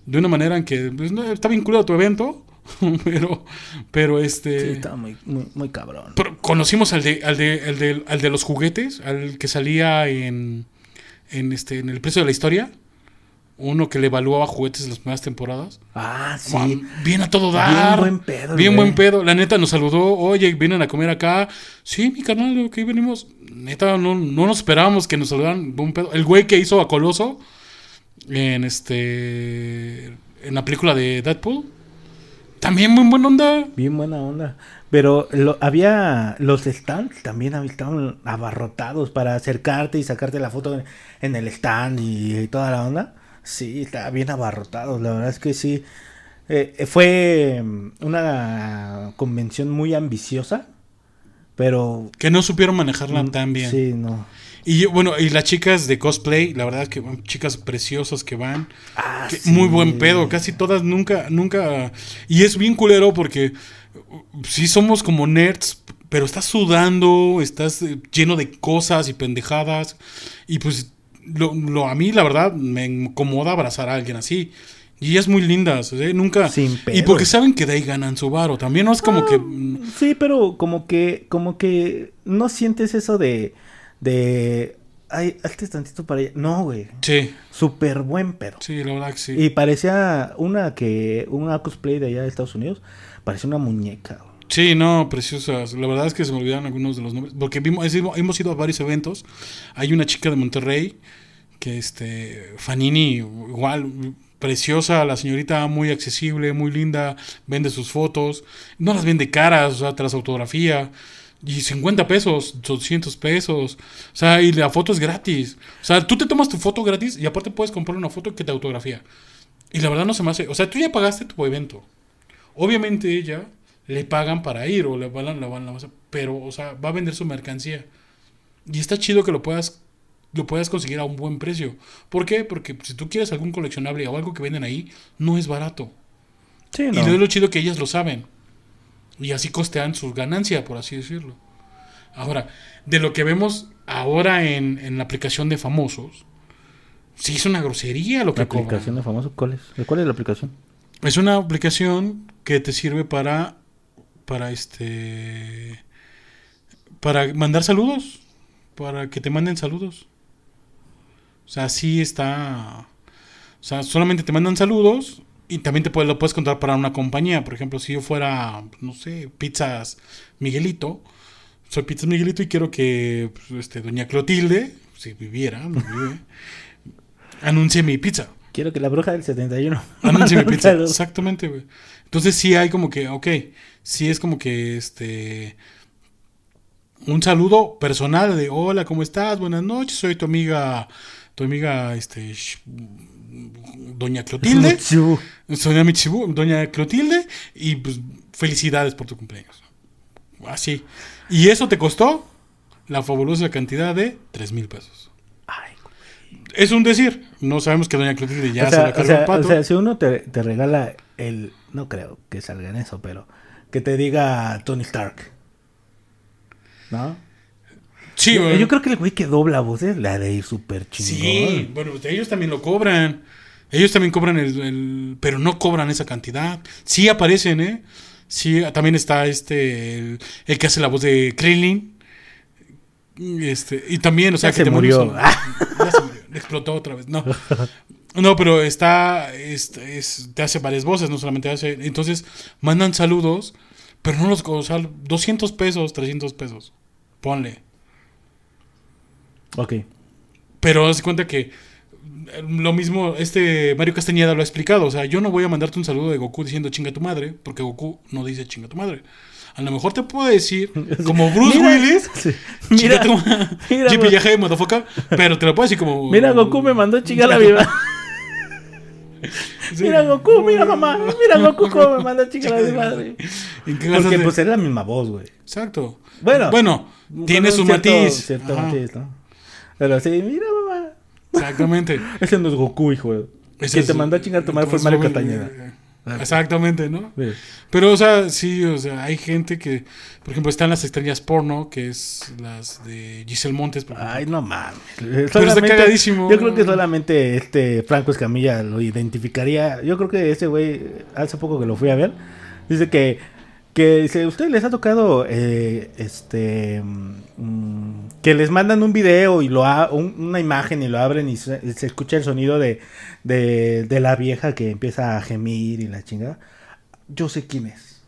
de una manera en que pues, no, está vinculado a tu evento, pero, pero este... Sí, está muy, muy, muy cabrón. Pero conocimos al de, al de, al de, al de los juguetes, al que salía en, en, este, en el precio de la historia. Uno que le evaluaba juguetes en las primeras temporadas. Ah, sí. Guau, Bien a todo dar. Bien buen pedo, Bien güey. buen pedo. La neta nos saludó. Oye, vienen a comer acá. Sí, mi carnal, aquí venimos. Neta, no, no nos esperábamos que nos saludaran. Buen pedo. El güey que hizo a Coloso en este. En la película de Deadpool. También muy buena onda. Bien buena onda. Pero lo- había los stands también estaban abarrotados para acercarte y sacarte la foto en, en el stand y, y toda la onda. Sí, estaba bien abarrotados. La verdad es que sí. Eh, fue mm, una convención muy ambiciosa. Pero. Que no supieron manejarla mm, tan bien. Sí, no. Y bueno, y las chicas de cosplay, la verdad es que van chicas preciosas que van. Ah, que sí. Muy buen pedo, casi todas nunca, nunca. Y es bien culero porque uh, sí somos como nerds, pero estás sudando, estás eh, lleno de cosas y pendejadas. Y pues lo, lo- a mí la verdad me incomoda abrazar a alguien así. Y ellas muy lindas, ¿eh? Nunca. Sin y pedos. porque saben que de ahí ganan su varo. También no es como que. mm, Sí, pero como que, como que no sientes eso de, de, ay, hazte tantito para allá. No, güey. Sí, Súper buen pedo. sí, la verdad que sí. Y parecía una que, una cosplay de allá de Estados Unidos, parecía una muñeca. güey. Sí, no, preciosas. La verdad es que se me olvidaron algunos de los nombres. Porque vimos, hemos ido a varios eventos. Hay una chica de Monterrey que, este, Fanini, igual, preciosa, la señorita muy accesible, muy linda, vende sus fotos. No las vende caras, o sea, te las autografía. Y 50 pesos, 200 pesos. O sea, y la foto es gratis. O sea, tú te tomas tu foto gratis y aparte puedes comprar una foto que te autografía. Y la verdad no se me hace. O sea, tú ya pagaste tu evento. Obviamente ella le pagan para ir o le van la van la pero o sea, va a vender su mercancía. Y está chido que lo puedas lo puedas conseguir a un buen precio. ¿Por qué? Porque si tú quieres algún coleccionable o algo que venden ahí, no es barato. Sí, Y no. es lo chido que ellas lo saben. Y así costean su ganancia, por así decirlo. Ahora, de lo que vemos ahora en, en la aplicación de famosos, sí es una grosería lo que La cobran. aplicación de famoso, ¿cuál es? ¿De ¿Cuál es la aplicación? Es una aplicación que te sirve para para este para mandar saludos, para que te manden saludos. O sea, sí está o sea, solamente te mandan saludos y también te lo puedes contar para una compañía, por ejemplo, si yo fuera, no sé, Pizzas Miguelito, soy Pizzas Miguelito y quiero que pues, este doña Clotilde, si viviera, no vive, anuncie mi pizza. Quiero que la bruja del 71. Anuncie mi pizza. Exactamente, güey. Entonces sí hay como que, ok, sí es como que este un saludo personal de hola, ¿cómo estás? Buenas noches, soy tu amiga, tu amiga, este, doña Clotilde, doña Michibu, doña Clotilde, y pues felicidades por tu cumpleaños. Así. Y eso te costó la fabulosa cantidad de tres mil pesos. Es un decir. No sabemos que Doña Clotilde ya o se la o cargó sea, el pato. o sea, si uno te, te regala el... No creo que salga en eso, pero... Que te diga Tony Stark. ¿No? sí, yo, bueno. yo creo que el güey que dobla voces la de ir súper chingón. Sí, bueno, pues ellos también lo cobran. Ellos también cobran el, el- Pero no cobran esa cantidad. Sí aparecen, ¿eh? Sí, también está este... El, el que hace la voz de Krillin. Este, y también, o sea, Ya que se te murió. murió. Ya se explotó otra vez. No. No, pero está... es- es- te hace varias voces, no solamente hace... Entonces, mandan saludos, pero no los... O sea, 200 pesos, 300 pesos. Ponle. Ok. Pero haz cuenta que lo mismo, este Mario Castañeda lo ha explicado. O sea, yo no voy a mandarte un saludo de Goku diciendo chinga tu madre, porque Goku no dice chinga tu madre. A lo mejor te puedo decir, como Bruce Mira, Willis, sí. Mira, tu mira. Yaje, motherfucker, pero te lo puedo decir como. mira, Goku me mandó a chingar la vida. Sí. Mira, Goku, mira, mamá. Mira, Goku, cómo me mandó a chingar a mi madre. ¿En qué gastas Porque de- pues es la misma voz, güey. Exacto. Bueno, Bueno, tiene su cierto- matiz. Cierto Ajá, matiz, ¿no? Pero sí, mira, mamá. Exactamente. Ese no es Goku, hijo. Ese que es- te mandó a chingar tu madre fue Mario Castañeda. Eh, Exactamente, ¿no? Sí. Pero, o sea, sí, o sea, hay gente que, por ejemplo, están las estrellas porno, que es las de Giselle Montes. por. Ay, no mames. está cagadísimo. Yo creo que solamente este Franco Escamilla lo identificaría. Yo creo que ese güey, hace poco que lo fui a ver, dice que, que si a ustedes les ha tocado eh, este mm, que les mandan un video y lo ha, un- una imagen y lo abren y se, y se escucha el sonido de, de, de la vieja que empieza a gemir y la chingada. Yo sé quién es.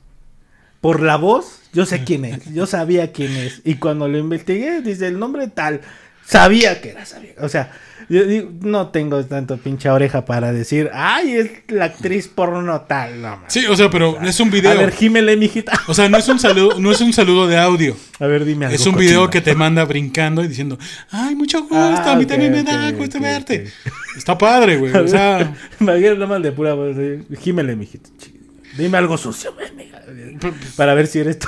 Por la voz, yo sé quién es. Yo sabía quién es. Y cuando lo investigué, dice el nombre tal. Sabía que era, sabía. O sea, yo digo, no tengo tanto pinche oreja para decir, ay, es la actriz porno tal. No, mames. Sí, o sea, pero es un A video. ver, gímele, mijita. O sea, no es un saludo, no es un saludo de audio. A ver, dime algo. Es un video que te manda brincando y diciendo, ay, mucho gusto, Ah, a mí ok, también me da gusto verte. Está padre, güey. O sea, Imagínate nada más de pura voz. eh, Gímele, mijita. Ch- Dime algo sucio, mija. pero- Para ver si eres tú.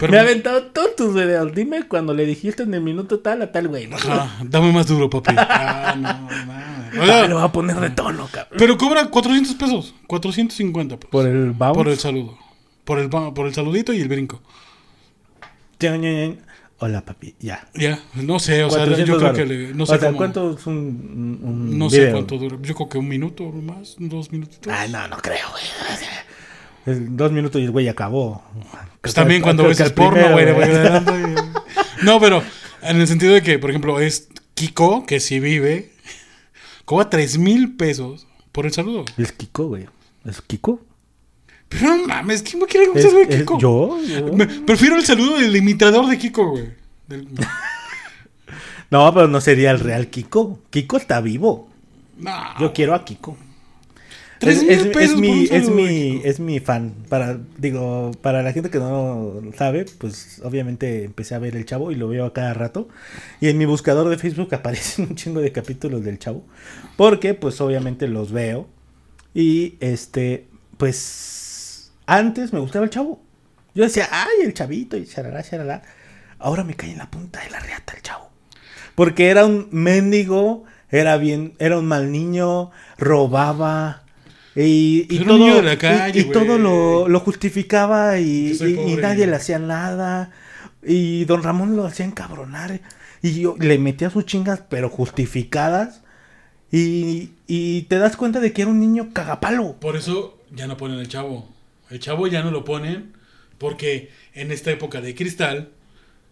Pero- Me ha aventado todos tus videos. Dime cuando le dijiste en el minuto tal a tal güey. ¿no? Ajá, dame más duro, papi. Ah, no, mames. Ah, lo va a poner de tono, cabrón. pero cobra 400 pesos, 450 pesos. Por el bounce. Por el saludo. Por el, por el saludito y el brinco. Hola, papi. Ya. Ya, no sé, o sea, 400 yo creo que le, no sé o sea, cómo- ¿cuánto es un, un No sé cuánto dura. Yo creo que un minuto más, dos minutitos. Ay, no, no creo, güey. Es dos minutos y el güey acabó. Pues también cuando ves el porno, güey. No, pero en el sentido de que, por ejemplo, es Kiko, que si vive, cobra tres mil pesos por el saludo. Es Kiko, güey. ¿Es Kiko? Pero no mames, ¿quién me quiere un ¿Es, saludo de Kiko? ¿Yo? ¿Yo? Me- prefiero el saludo del imitador de Kiko, güey. Del- No, pero no sería el real Kiko. Kiko está vivo. No, Yo quiero a Kiko. Es, es- es mi, es mi, es mi fan. Para, digo, para la gente que no sabe, pues obviamente empecé a ver el chavo y lo veo a cada rato. Y en mi buscador de Facebook aparecen un chingo de capítulos del chavo. Porque, pues obviamente los veo. Y este, pues antes me gustaba el chavo. Yo decía, ay, el chavito y charalá, charalá. Ahora me cae en la punta de la reata el chavo. Porque era un mendigo, era bien, era un mal niño, robaba. Y, y Pues todo, niño de la calle, y, y todo lo, lo justificaba y, pobre. nadie le hacía nada. Y don Ramón lo hacía encabronar. Y yo le metía sus chingas, pero justificadas. Y, y te das cuenta de que era un niño cagapalo. Por eso ya no ponen el chavo. El chavo ya no lo ponen porque en esta época de cristal,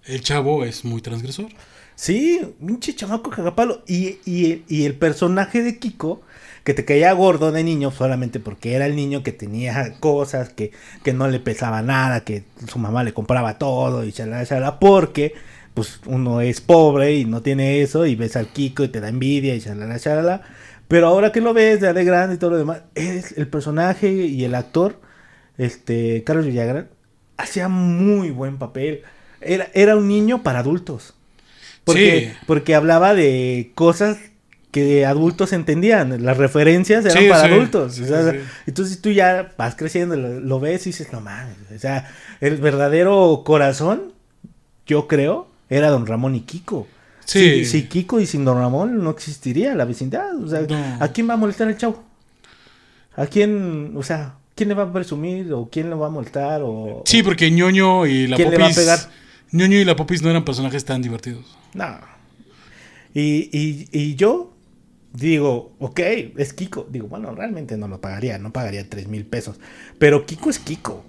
el chavo es muy transgresor. Sí, pinche chamaco cagapalo. Y, y, y el personaje de Kiko, que te caía gordo de niño solamente porque era el niño que tenía cosas, que, que no le pesaba nada, que su mamá le compraba todo y chalala, chalala, porque pues uno es pobre y no tiene eso y ves al Kiko y te da envidia y chalala, chalala. Pero ahora que lo ves ya de grande y todo lo demás, es el personaje y el actor, este, Carlos Villagrán, hacía muy buen papel. Era, era un niño para adultos. Porque, Sí. porque hablaba de cosas que adultos entendían. Las referencias eran Sí, para sí, adultos. sí, o sea, sí. Entonces tú ya vas creciendo, lo, lo ves y dices, no mames. O sea, el verdadero corazón, yo creo, era don Ramón y Kiko. Sí. Si, si Kiko y sin Don Ramón no existiría la vecindad. O sea, No. ¿a quién va a molestar el chavo? ¿A quién, o sea, quién le va a presumir o quién le va a molestar o Sí, porque ñoño y la ¿Quién le popis. va a pegar? ñoño y la popis no eran personajes tan divertidos. No. Y, y, y yo digo, ok, es Kiko. Digo, bueno, realmente no lo pagaría, no pagaría tres mil pesos. Pero Kiko es Kiko.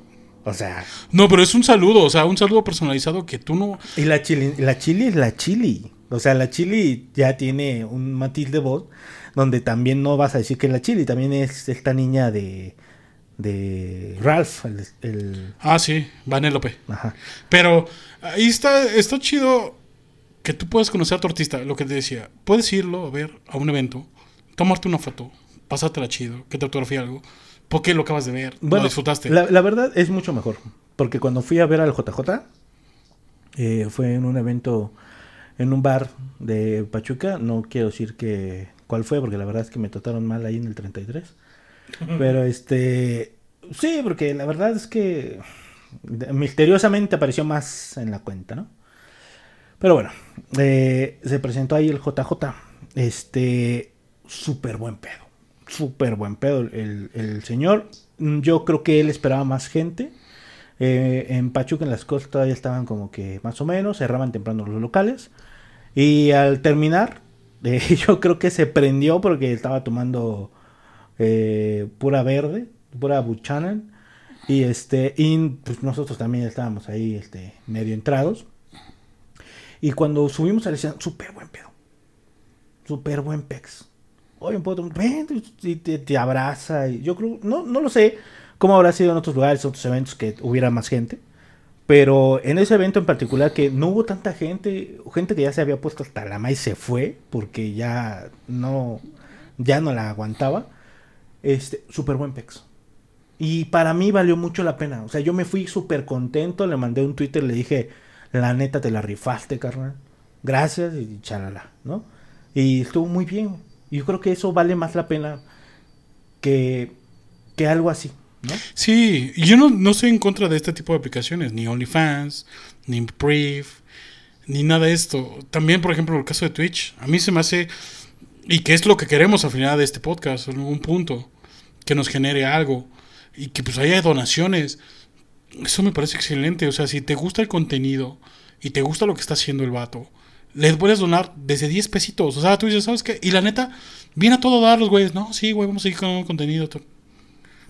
O sea, No, pero es un saludo, o sea, un saludo personalizado que tú no. y la chili, la chili es la chili. O sea, la chili ya tiene un matiz de voz donde también no vas a decir que es la chili, también es esta niña de, de Ralph, el, el- Ah, sí, Vanélope. ajá. Pero ahí está, está chido que tú puedas conocer a tu artista, lo que te decía. Puedes irlo a ver a un evento, tomarte una foto, pasártela chido, que te autografíe algo. Porque lo acabas de ver, lo disfrutaste. La, la verdad es mucho mejor. Porque cuando fui a ver al JJ, eh, fue en un evento, en un bar de Pachuca. No quiero decir que cuál fue, porque la verdad es que me trataron mal ahí en el 33. Pero este, sí, porque la verdad es que misteriosamente apareció más en la cuenta, ¿no? Pero bueno, se presentó ahí el JJ. Este, súper buen pedo. Súper buen pedo el, el señor. Mm, Yo creo que él esperaba más gente. Eh, en Pachuca, en las cosas todavía estaban como que más o menos, cerraban temprano los locales. Y al terminar, eh, yo creo que se prendió porque estaba tomando eh, pura verde, pura Buchanan. Y este, y pues nosotros también estábamos ahí este, medio entrados. Y cuando subimos al escenario, súper buen pedo. Súper buen pex. Oye, puedo ven, y te, te abraza. Y yo creo, no, no lo sé cómo habrá sido en otros lugares, otros eventos que hubiera más gente. Pero en ese evento en particular que no hubo tanta gente, gente que ya se había puesto hasta la maíz se fue porque ya no, ya no la aguantaba. Este, súper buen pex. Y para mí valió mucho la pena. O sea, yo me fui súper contento, le mandé un Twitter, le dije, la neta te la rifaste, carnal. Gracias y chalala, ¿no? Y estuvo muy bien. Yo creo que eso vale más la pena que, que algo así, ¿no? Sí, yo no, no estoy en contra de este tipo de aplicaciones, ni OnlyFans, ni Brief, ni nada de esto. También, por ejemplo, el caso de Twitch, a mí se me hace, y que es lo que queremos al final de este podcast, en algún punto, que nos genere algo, y que pues haya donaciones. Eso me parece excelente, o sea, si te gusta el contenido y te gusta lo que está haciendo el vato, les puedes donar desde 10 pesitos. O sea, tú dices, ¿sabes qué? Y la neta, viene a todo dar los güeyes. No, sí, güey, vamos a seguir con contenido.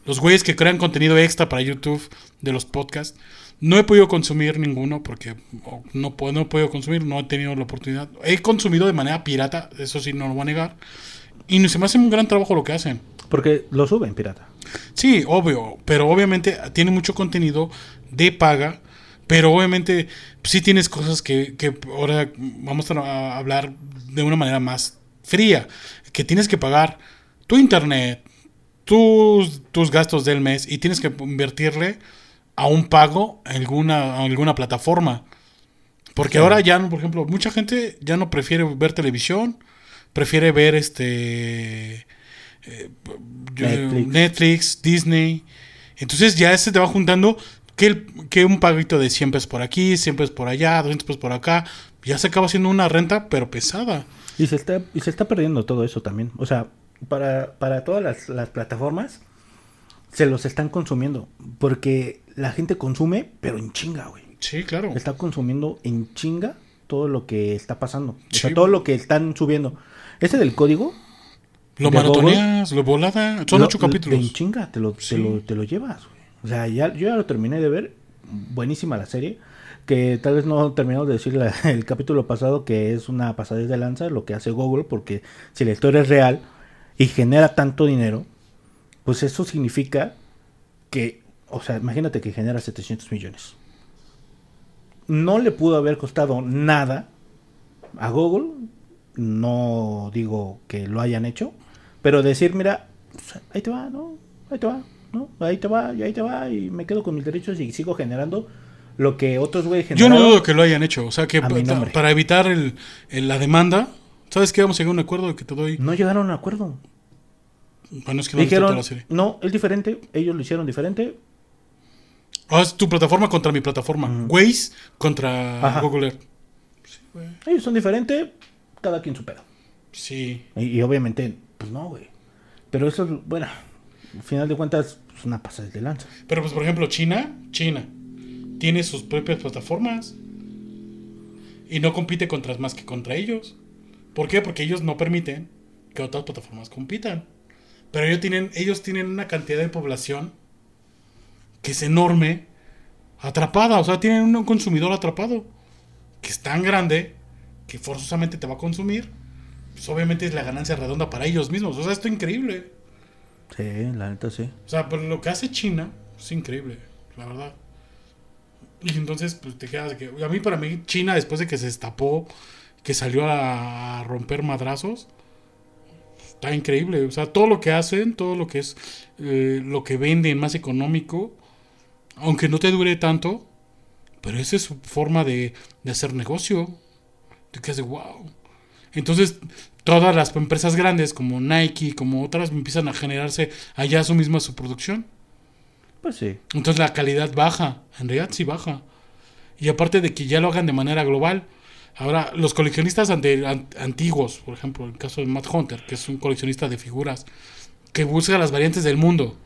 Los güeyes que crean contenido extra para YouTube de los podcasts. No he podido consumir ninguno porque o, no, puedo, no he podido consumir, no he tenido la oportunidad. He consumido de manera pirata, eso sí, no lo voy a negar. Y se me hace un gran trabajo lo que hacen. Porque lo suben, pirata. Sí, obvio, pero obviamente tiene mucho contenido de paga, pero obviamente sí tienes cosas que, que ahora vamos a hablar de una manera más fría, que tienes que pagar tu internet, tus, tus gastos del mes y tienes que invertirle a un pago a alguna, a alguna plataforma. Porque Sí. ahora ya, por ejemplo, mucha gente ya no prefiere ver televisión, prefiere ver este eh, Netflix. Netflix, Disney. Entonces ya se te va juntando que, el- que un paguito de 100 pesos por aquí, 100 pesos por allá, 200 pesos por acá. Ya se acaba haciendo una renta, pero pesada. Y se está, y se está perdiendo todo eso también. O sea, para, para todas las, las plataformas se los están consumiendo. Porque la gente consume, pero en chinga, güey. Sí, claro. Está consumiendo en chinga todo lo que está pasando. O sea, todo lo que están subiendo. Ese del código. Lo maratoneas, lo volada. Son lo- ocho lo- capítulos. En chinga, te lo, Sí. te lo, te lo llevas, güey. O sea, ya, yo ya lo terminé de ver. Buenísima la serie. Que tal vez no terminamos de decir la- el capítulo pasado que es una pasadez de lanza lo que hace Google. Porque si la historia es real y genera tanto dinero, pues eso significa que, o sea, imagínate que genera 700 millones. No le pudo haber costado nada a Google. No digo que lo hayan hecho. Pero decir, mira, ahí te va, ¿no? Ahí te va, ¿no? Ahí te va, y ahí te va, y me quedo con mis derechos y sigo generando lo que otros güeyes Yo generaron. no dudo que lo hayan hecho. O sea, que para evitar el, el- la demanda, ¿sabes qué? Vamos a llegar a un acuerdo de que te doy. No llegaron a un acuerdo. Bueno, es que no Dijeron, la serie. no, es diferente. Ellos lo hicieron diferente. Ah, es tu plataforma contra mi plataforma. Ujú. Waze contra Ajá. Google Earth. Sí. Ellos son diferentes, cada quien su pedo. Sí. Y, y obviamente, pues no, güey. Pero eso, es, bueno, al final de cuentas, es una pasada de lanza. Pero pues por ejemplo, China, China tiene sus propias plataformas y no compite contra más que contra ellos. ¿Por qué? Porque ellos no permiten que otras plataformas compitan. Pero ellos tienen, ellos tienen una cantidad de población que es enorme, atrapada. O sea, tienen un consumidor atrapado que es tan grande que forzosamente te va a consumir. Pues obviamente es la ganancia redonda para ellos mismos. O sea, esto es increíble. Sí, la neta sí. O sea, pero lo que hace China es increíble, la verdad. Y entonces, pues te quedas que. A mí, para mí, China, después de que se destapó, que salió a romper madrazos, está increíble. O sea, todo lo que hacen, todo lo que es. eh, lo que venden más económico, aunque no te dure tanto, pero esa es su forma de, de hacer negocio. Te quedas de wow. Entonces, todas las empresas grandes como Nike, como otras, empiezan a generarse allá su misma su producción. Pues sí. Entonces la calidad baja, en realidad sí baja. Y aparte de que ya lo hagan de manera global. Ahora, los coleccionistas ante- antiguos, por ejemplo, el caso de Matt Hunter, que es un coleccionista de figuras, que busca las variantes del mundo.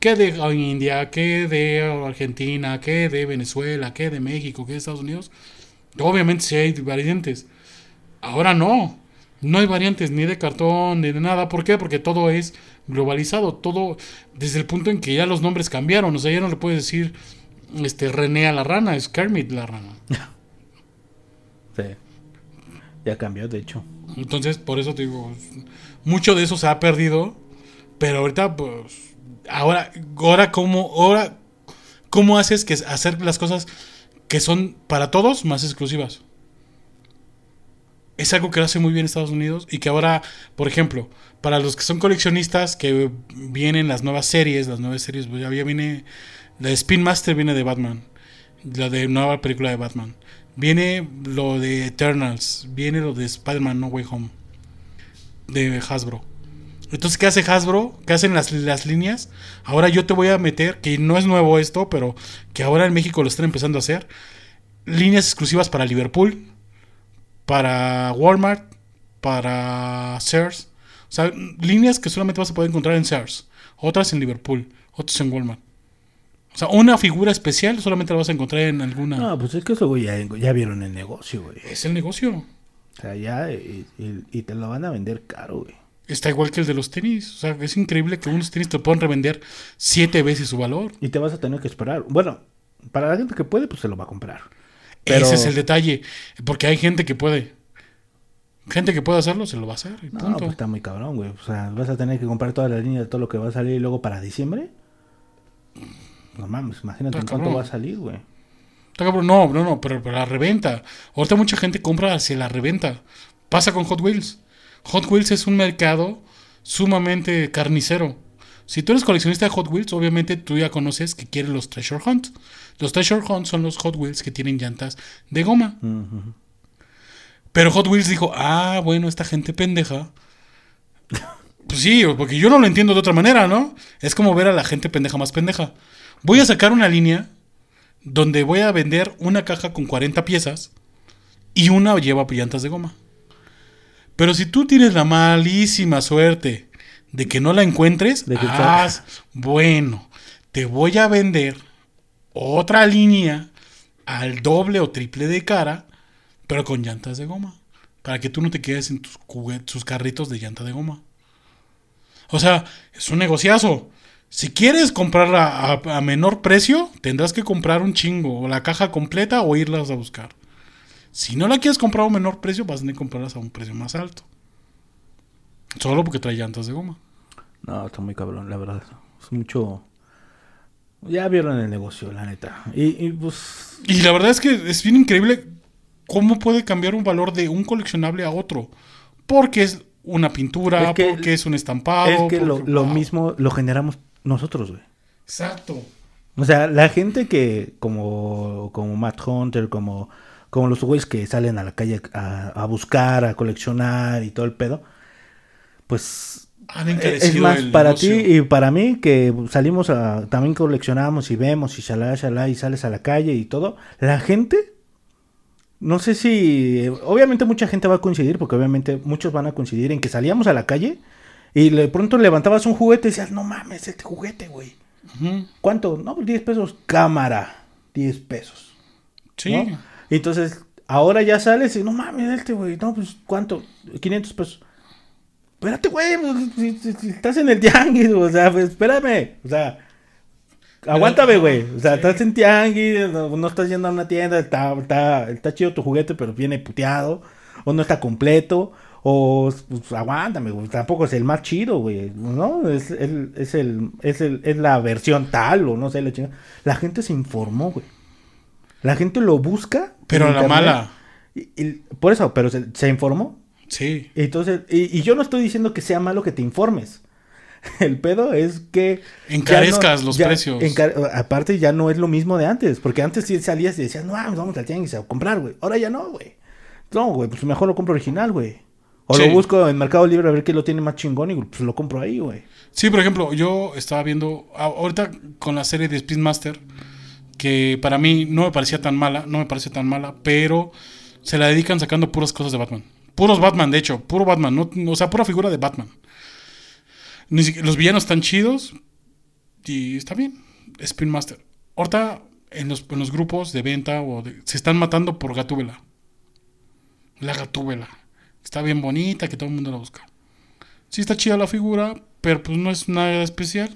Que de India, que de Argentina, que de Venezuela, que de México, que de Estados Unidos. Obviamente sí hay variantes. Ahora no. No hay variantes ni de cartón ni de nada. ¿Por qué? Porque todo es globalizado. Todo desde el punto en que ya los nombres cambiaron. O sea, ya no le puedes decir este René a la rana, es Kermit la rana. Sí. Ya cambió, de hecho. Entonces, por eso te digo, mucho de eso se ha perdido. Pero ahorita, pues, ahora, ahora cómo, ahora, cómo haces que hacer las cosas que son para todos más exclusivas. Es algo que lo hace muy bien Estados Unidos y que ahora, por ejemplo, para los que son coleccionistas, que vienen las nuevas series, las nuevas series, pues ya viene, la de Spin Master viene de Batman, la de nueva película de Batman, viene lo de Eternals, viene lo de Spider-Man No Way Home, de Hasbro. Entonces, ¿qué hace Hasbro? ¿Qué hacen las, las líneas? Ahora yo te voy a meter, que no es nuevo esto, pero que ahora en México lo están empezando a hacer, líneas exclusivas para Liverpool, para Walmart, para Sears. O sea, líneas que solamente vas a poder encontrar en Sears, otras en Liverpool, otras en Walmart. O sea, una figura especial solamente la vas a encontrar en alguna. No, pues es que eso, güey, ya, ya vieron el negocio, güey. Es el negocio. O sea, ya, y, y- y te lo van a vender caro, güey. Está igual que el de los tenis. O sea, es increíble que unos tenis te puedan revender siete veces su valor. Y te vas a tener que esperar. Bueno, para la gente que puede, pues se lo va a comprar. Pero- Ese es el detalle. Porque hay gente que puede. Gente que puede hacerlo, se lo va a hacer. y No, punto. pues está muy cabrón, güey. O sea, vas a tener que comprar toda la línea de todo lo que va a salir luego para diciembre. No mames, imagínate en cuánto va a salir, güey. Está cabrón. No, no, no, pero, pero la reventa. Ahorita mucha gente compra hacia la reventa. Pasa con Hot Wheels. Hot Wheels es un mercado sumamente carnicero. Si tú eres coleccionista de Hot Wheels, obviamente tú ya conoces que quieren los Treasure Hunt. Los Treasure Hunt son los Hot Wheels que tienen llantas de goma. Pero Hot Wheels dijo, ah, bueno, esta gente pendeja. Pues sí, porque yo no lo entiendo de otra manera, ¿no? Es como ver a la gente pendeja más pendeja. Voy a sacar una línea donde voy a vender una caja con 40 piezas y una lleva llantas de goma. Pero si tú tienes la malísima suerte de que no la encuentres, De que ah, bueno, te voy a vender otra línea al doble o triple de cara, pero con llantas de goma. Para que tú no te quedes en tus, tus carritos de llanta de goma. O sea, es un negociazo. Si quieres comprarla a, a menor precio, tendrás que comprar un chingo, o la caja completa, o irlas a buscar. Si no la quieres comprar a un menor precio, vas a tener que comprarlas a un precio más alto. Solo porque trae llantas de goma. No, está muy cabrón, la verdad. Es mucho. Ya vieron el negocio, la neta. Y, y, pues. Y la verdad es que es bien increíble cómo puede cambiar un valor de un coleccionable a otro. Porque es una pintura, Es que- porque es un estampado. es que lo, lo wow. mismo lo generamos nosotros, güey. Exacto. O sea, la gente que, como, como Matt Hunter, como, como los güeyes que salen a la calle a, a buscar, a coleccionar y todo el pedo, pues Han es más el para ti y para mí que salimos a, también coleccionamos y vemos y shalá, shalá y sales a la calle y todo, la gente No sé si. Obviamente mucha gente va a coincidir, porque obviamente muchos van a coincidir en que salíamos a la calle y de pronto levantabas un juguete y decías, no mames, este juguete, güey. ¿Cuánto? No, pues 10 pesos. Cámara. 10 pesos. Sí. entonces, ahora ya sales y no mames, este, güey. No, pues, ¿cuánto? 500 pesos. Espérate, güey. pues, estás en el tianguis, o sea, pues, espérame. O sea, aguántame, güey. O sea, estás en tianguis, no, no estás yendo a una tienda, está, está, está chido tu juguete, pero viene puteado. O no está completo. O, pues, aguántame, güey. Tampoco es el más chido, güey. ¿No? Es el, es el, es el, es la versión tal, o no sé, la chingada. La gente se informó, güey. La gente lo busca. Pero a la mala. Y- y- por eso, pero se, se informó. Sí. Entonces, y, y yo no estoy diciendo que sea malo que te informes. El pedo es que... Encarezcas no- los ya precios. encar- aparte ya no es lo mismo de antes. Porque antes sí salías y decías, no, vamos, vamos al tianguis a comprar, güey. Ahora ya no, güey. No, güey, pues mejor lo compro original, güey. O Sí. lo busco en Mercado Libre a ver qué lo tiene más chingón y pues lo compro ahí, güey. Sí, por ejemplo, yo estaba viendo ahorita con la serie de Speedmaster, que para mí no me parecía tan mala, no me parece tan mala, pero se la dedican sacando puras cosas de Batman. Puros Batman, de hecho, puro Batman, no, o sea, pura figura de Batman. Los villanos están chidos y está bien. Speedmaster. Ahorita en los, en los grupos de venta o se están matando por Gatúbela. La Gatúbela. Está bien bonita, que todo el mundo la busca. Sí está chida la figura, pero pues no es nada especial.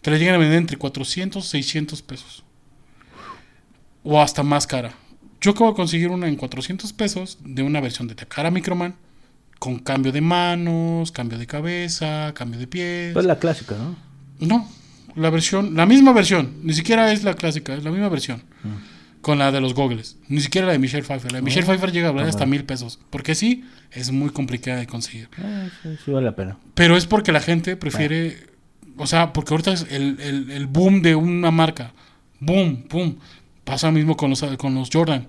Te la llegan a vender entre 400 600 pesos. O hasta más cara. Yo acabo de conseguir una en 400 pesos de una versión de Takara Microman. Con cambio de manos, cambio de cabeza, cambio de pies. Pues la clásica, ¿no? No, la versión, la misma versión. Ni siquiera es la clásica, es la misma versión. Con la de los gogles. Ni siquiera la de Michelle Pfeiffer. La de Michelle Pfeiffer llega a valer Ah, hasta mil pesos. Porque sí, es muy complicada de conseguir. Eh, sí, sí vale la pena. Pero es porque la gente prefiere. O sea, porque ahorita es el, el- el boom de una marca. Boom, boom. Pasa mismo con los, con los Jordan.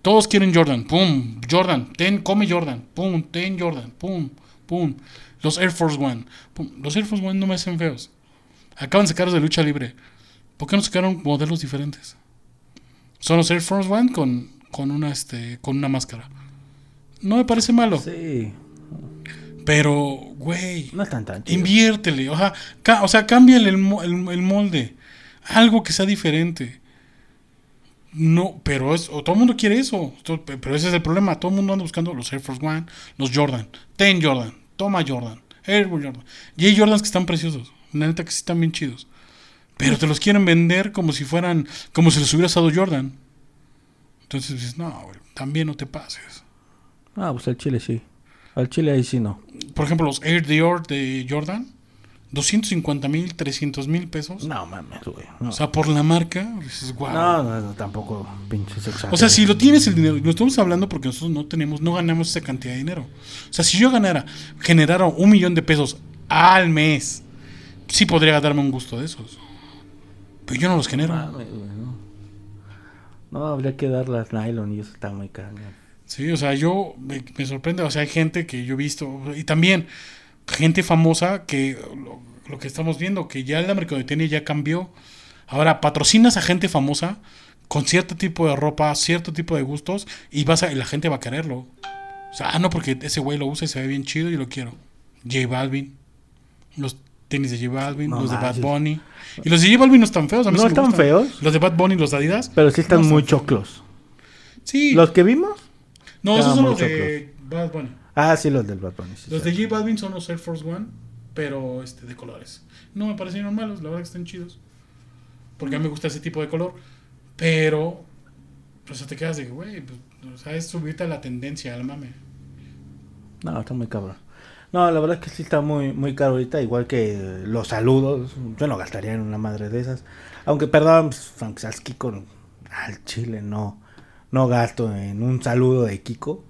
Todos quieren Jordan. Pum, Jordan. Ten, come Jordan. Pum, ten Jordan. Pum, pum. Los Air Force One. Pum. Los Air Force One no me hacen feos. Acaban de sacarlos de lucha libre. ¿Por qué no sacaron modelos diferentes? Son los Air Force One con, con, una, este, con una máscara. No me parece malo. Sí, Pero, güey. no están tan chidos. Inviértele, o sea, o sea cámbiale el, el- el molde. Algo que sea diferente. No, pero es, o todo el mundo quiere eso. Pero ese es el problema. Todo el mundo anda buscando los Air Force One, los Jordan. Ten Jordan, toma Jordan, Air Jordan. Y hay Jordans que están preciosos. La neta que sí están bien chidos. Pero te los quieren vender como si fueran, como si les hubieras dado Jordan. Entonces dices, no, güey, también no te pases. Ah, pues al chile sí. Al chile ahí sí no. Por ejemplo, los Air Dior de Jordan, 250 mil, 300 mil pesos. No mames, güey. No. O sea, por la marca, dices, wow. no, no, no, tampoco pinches O sea, si lo tienes el dinero, lo estamos hablando porque nosotros no tenemos, no ganamos esa cantidad de dinero. O sea, si yo ganara, generara un millón de pesos al mes, sí podría darme un gusto de esos. Pero yo no los genero. Mames, güey, no. No, habría que dar las nylon y eso está muy caro. Sí, o sea, yo me, me sorprende, o sea, hay gente que yo he visto, y también gente famosa que lo, lo que estamos viendo, que ya la mercadotecnia ya cambió. Ahora, patrocinas a gente famosa con cierto tipo de ropa, cierto tipo de gustos, y vas a, y la gente va a quererlo. O sea, ah, no, porque ese güey lo usa y se ve bien chido y lo quiero. J Balvin, los tenis de J Balvin, No los de Bad. Bunny. Y los de J Balvin no están feos, a mí No sí están feos. Los de Bad Bunny, los de Adidas. Pero sí están no muy choclos. Sí. ¿Los que vimos? No, esos son los de Bad Bunny. Ah, sí, los del Bad Bunny. sí, Los sí. de J Balvin son los Air Force One, pero este, de colores. No me parecieron malos, la verdad que están chidos. Porque a mí me gusta ese tipo de color. Pero, pues te quedas de, güey, pues, o sea, es subirte a la tendencia, al mame. No, está muy cabrón. No, la verdad es que sí está muy, muy caro ahorita, igual que los saludos. Yo no gastaría en una madre de esas. Aunque, perdón, pues, Kiko, al chile no, no gasto en un saludo de Kiko.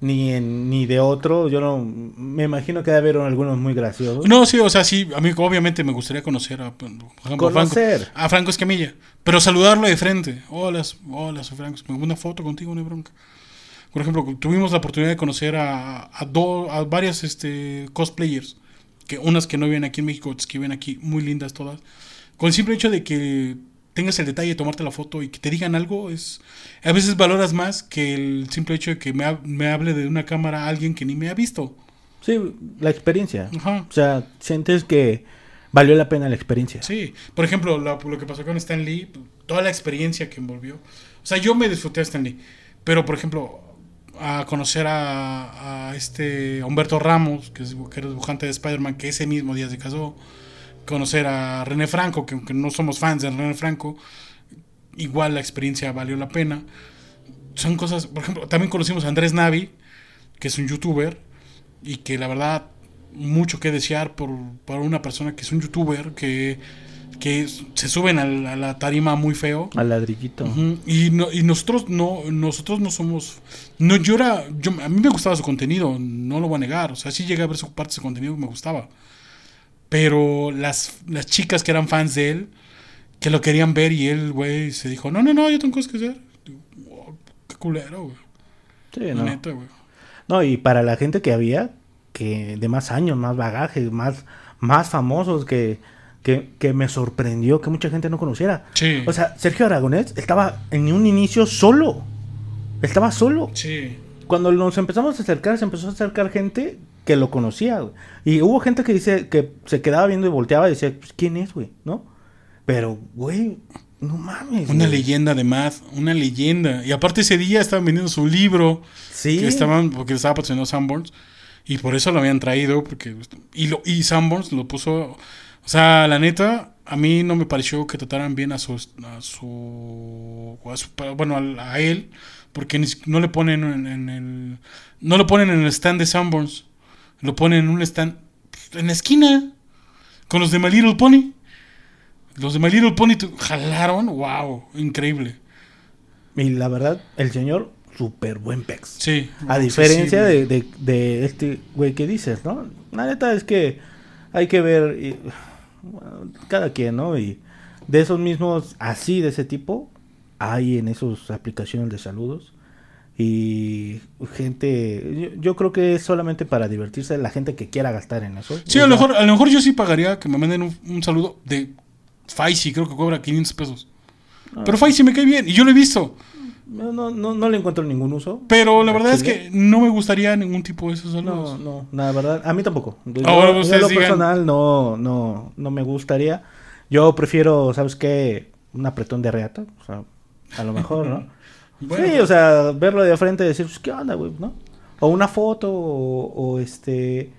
Ni en, ni de otro. Yo no, me imagino que debe haber algunos muy graciosos. No, sí, o sea, sí, a mí obviamente me gustaría conocer a, por ejemplo, Franco, a Franco Escamilla, pero saludarlo de frente. Hola, hola, soy Franco, una foto contigo, no hay bronca. Por ejemplo, tuvimos la oportunidad de conocer a, a, do- a varias este, cosplayers, que unas que no viven aquí en México, otras que viven aquí, muy lindas todas. Con el simple hecho de que tengas el detalle de tomarte la foto y que te digan algo, es a veces valoras más que el simple hecho de que me, ha- me hable de una cámara a alguien que ni me ha visto. Sí, la experiencia. Ajá. O sea, sientes que valió la pena la experiencia. Sí, por ejemplo, lo, lo que pasó con Stan Lee, toda la experiencia que envolvió. O sea, yo me disfruté a Stan Lee, pero por ejemplo, a conocer a, a este Humberto Ramos, que, es, que era dibujante de Spider-Man, que ese mismo día se casó, conocer a René Franco, que aunque no somos fans de René Franco, igual la experiencia valió la pena. Son cosas, por ejemplo, también conocimos a Andrés Navi, que es un youtuber, y que la verdad mucho que desear por, por una persona que es un youtuber que, que se suben a la, a la tarima muy feo Al ladrillito. Y, no, y nosotros no nosotros no somos no yo era yo, a mí me gustaba su contenido no lo voy a negar o sea sí llegué a ver su parte de su contenido me gustaba pero las, las chicas que eran fans de él que lo querían ver y él güey se dijo no no no yo tengo cosas que hacer Digo, "Wow, qué culero güey Sí, la no. neta güey No, y para la gente que había, que de más años, más bagaje, más, más famosos, que, que, que me sorprendió que mucha gente no conociera. sí O sea, Sergio Aragonés estaba en un inicio solo. Estaba solo. sí Cuando nos empezamos a acercar, se empezó a acercar gente que lo conocía. güey. Y hubo gente que dice que se quedaba viendo y volteaba y decía, pues, ¿quién es, güey? ¿No? Pero, güey, no mames. Una güey. leyenda además, una leyenda. Y aparte ese día estaban vendiendo su libro, Sí. que estaban, porque estaba patrocinando Sanborns, y por eso lo habían traído, porque y lo, y Sanborns lo puso, o sea, la neta, a mí no me pareció que trataran bien a su, a su, a su- bueno, a, él, porque no le ponen en, en el, no lo ponen en el stand de Sanborns, lo ponen en un stand en la esquina, con los de My Little Pony. Los de My Little Pony jalaron, wow, increíble. Y la verdad, el señor, súper buen pex. Sí. A diferencia de, de, de este güey que dices, ¿no? La neta es que hay que ver y, bueno, cada quien, ¿no? Y de esos mismos, así de ese tipo, hay en esas aplicaciones de saludos. Y gente, yo, yo creo que es solamente para divertirse la gente que quiera gastar en eso. Sí, a lo, mejor, a lo mejor yo sí pagaría que me manden un, un saludo de Faisy, creo que cobra 500 pesos. Ah. Pero Faisy me cae bien y yo lo he visto. No, no, no, no le encuentro ningún uso. Pero la verdad es que no me gustaría ningún tipo de esos No, saludos. no, la verdad, a mí tampoco. Yo, Ahora yo lo digan. personal no, no, no me gustaría. Yo prefiero, ¿sabes qué? Un apretón de reata, o sea, a lo mejor, ¿no? Bueno, sí, o sea, verlo de frente y decir, pues, ¿qué onda, güey? ¿No? O una foto, o, o este,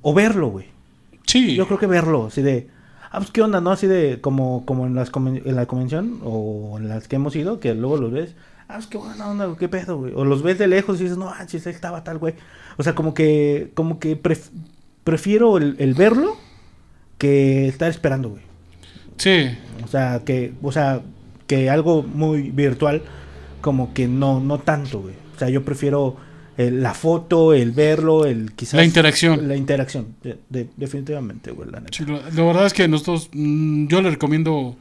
o verlo, güey. sí. Yo creo que verlo, así de, ah, pues, ¿qué onda, no? Así de, como, como en, las conven- en la convención, o en las que hemos ido, que luego los ves, ah, pues, qué buena onda, güey, qué pedo, güey. O los ves de lejos y dices, no, ah, chis, ahí estaba tal, güey. O sea, como que, como que pref- prefiero el, el verlo que estar esperando, güey. Sí. O sea, que, o sea, que algo muy virtual, como que no, no tanto, güey. O sea, yo prefiero el- la foto, el verlo, el quizás... La interacción. La interacción, de- de- definitivamente, güey, la neta. Sí, lo- la verdad es que nosotros, mm, yo les recomiendo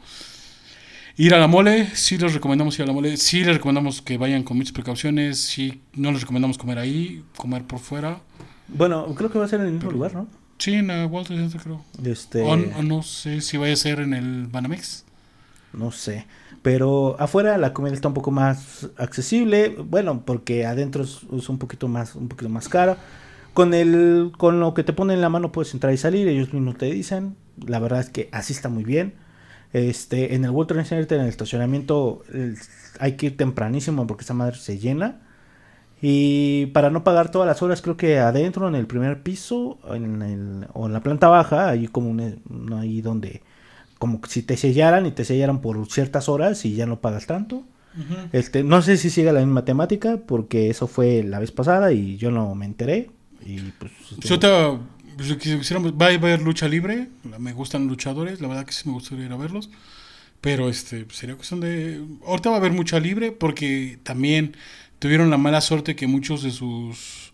ir a la mole, sí les recomendamos ir a la mole, sí les recomendamos que vayan con muchas precauciones, sí no les recomendamos comer ahí, comer por fuera. Bueno, creo que va a ser en el mismo lugar, ¿no? Sí, en la Walter Center creo. Este, O, o no sé si vaya a ser en el Banamex. no sé. Pero afuera la comida está un poco más accesible, bueno, porque adentro es, un poquito más, un poquito más cara. Con el, con lo que te ponen en la mano puedes entrar y salir, ellos mismos te dicen. La verdad es que así está muy bien. Este, en el World Trade Center, en el estacionamiento, hay que ir tempranísimo porque esa madre se llena. Y para no pagar todas las horas, creo que adentro, en el primer piso, en el, o en la planta baja, hay como un- ahí donde, como si te sellaran y te sellaran por ciertas horas y ya no pagas tanto. Este, no sé si sigue la misma temática, porque eso fue la vez pasada y yo no me enteré. Y pues, Yo te, si quisiéramos- va a haber lucha libre, me gustan luchadores, la verdad que sí me gustaría ir a verlos. Pero este pues, sería cuestión de. Ahorita va a haber mucha libre porque también tuvieron la mala suerte que muchos de sus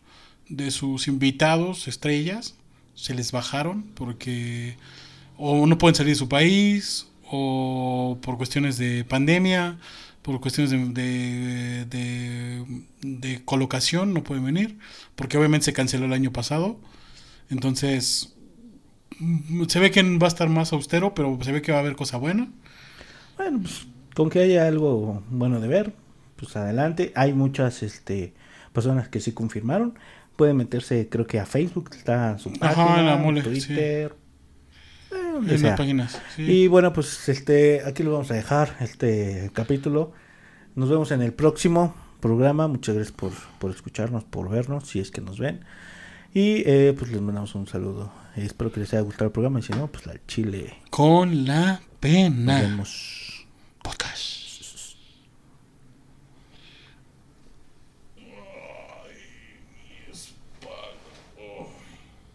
de sus invitados, estrellas, se les bajaron porque o no pueden salir de su país o por cuestiones de pandemia, por cuestiones de, de, de- de colocación no pueden venir porque obviamente se canceló el año pasado. Entonces mm, se ve que va a estar más austero, pero se ve que va a haber cosa buena. Bueno, pues con que haya algo bueno de ver, pues adelante. Hay muchas este, personas que sí confirmaron. Pueden meterse, creo que a Facebook, está su Ajá, página, la mole, Twitter, eh, donde En sea. las páginas. sí. Y bueno, pues este, aquí lo vamos a dejar, este capítulo. Nos vemos en el próximo programa. Muchas gracias por, por escucharnos, por vernos, si es que nos ven. Y eh, pues les mandamos un saludo. Eh, espero que les haya gustado el programa y si no, pues la chile. Con la Nos pena. vemos.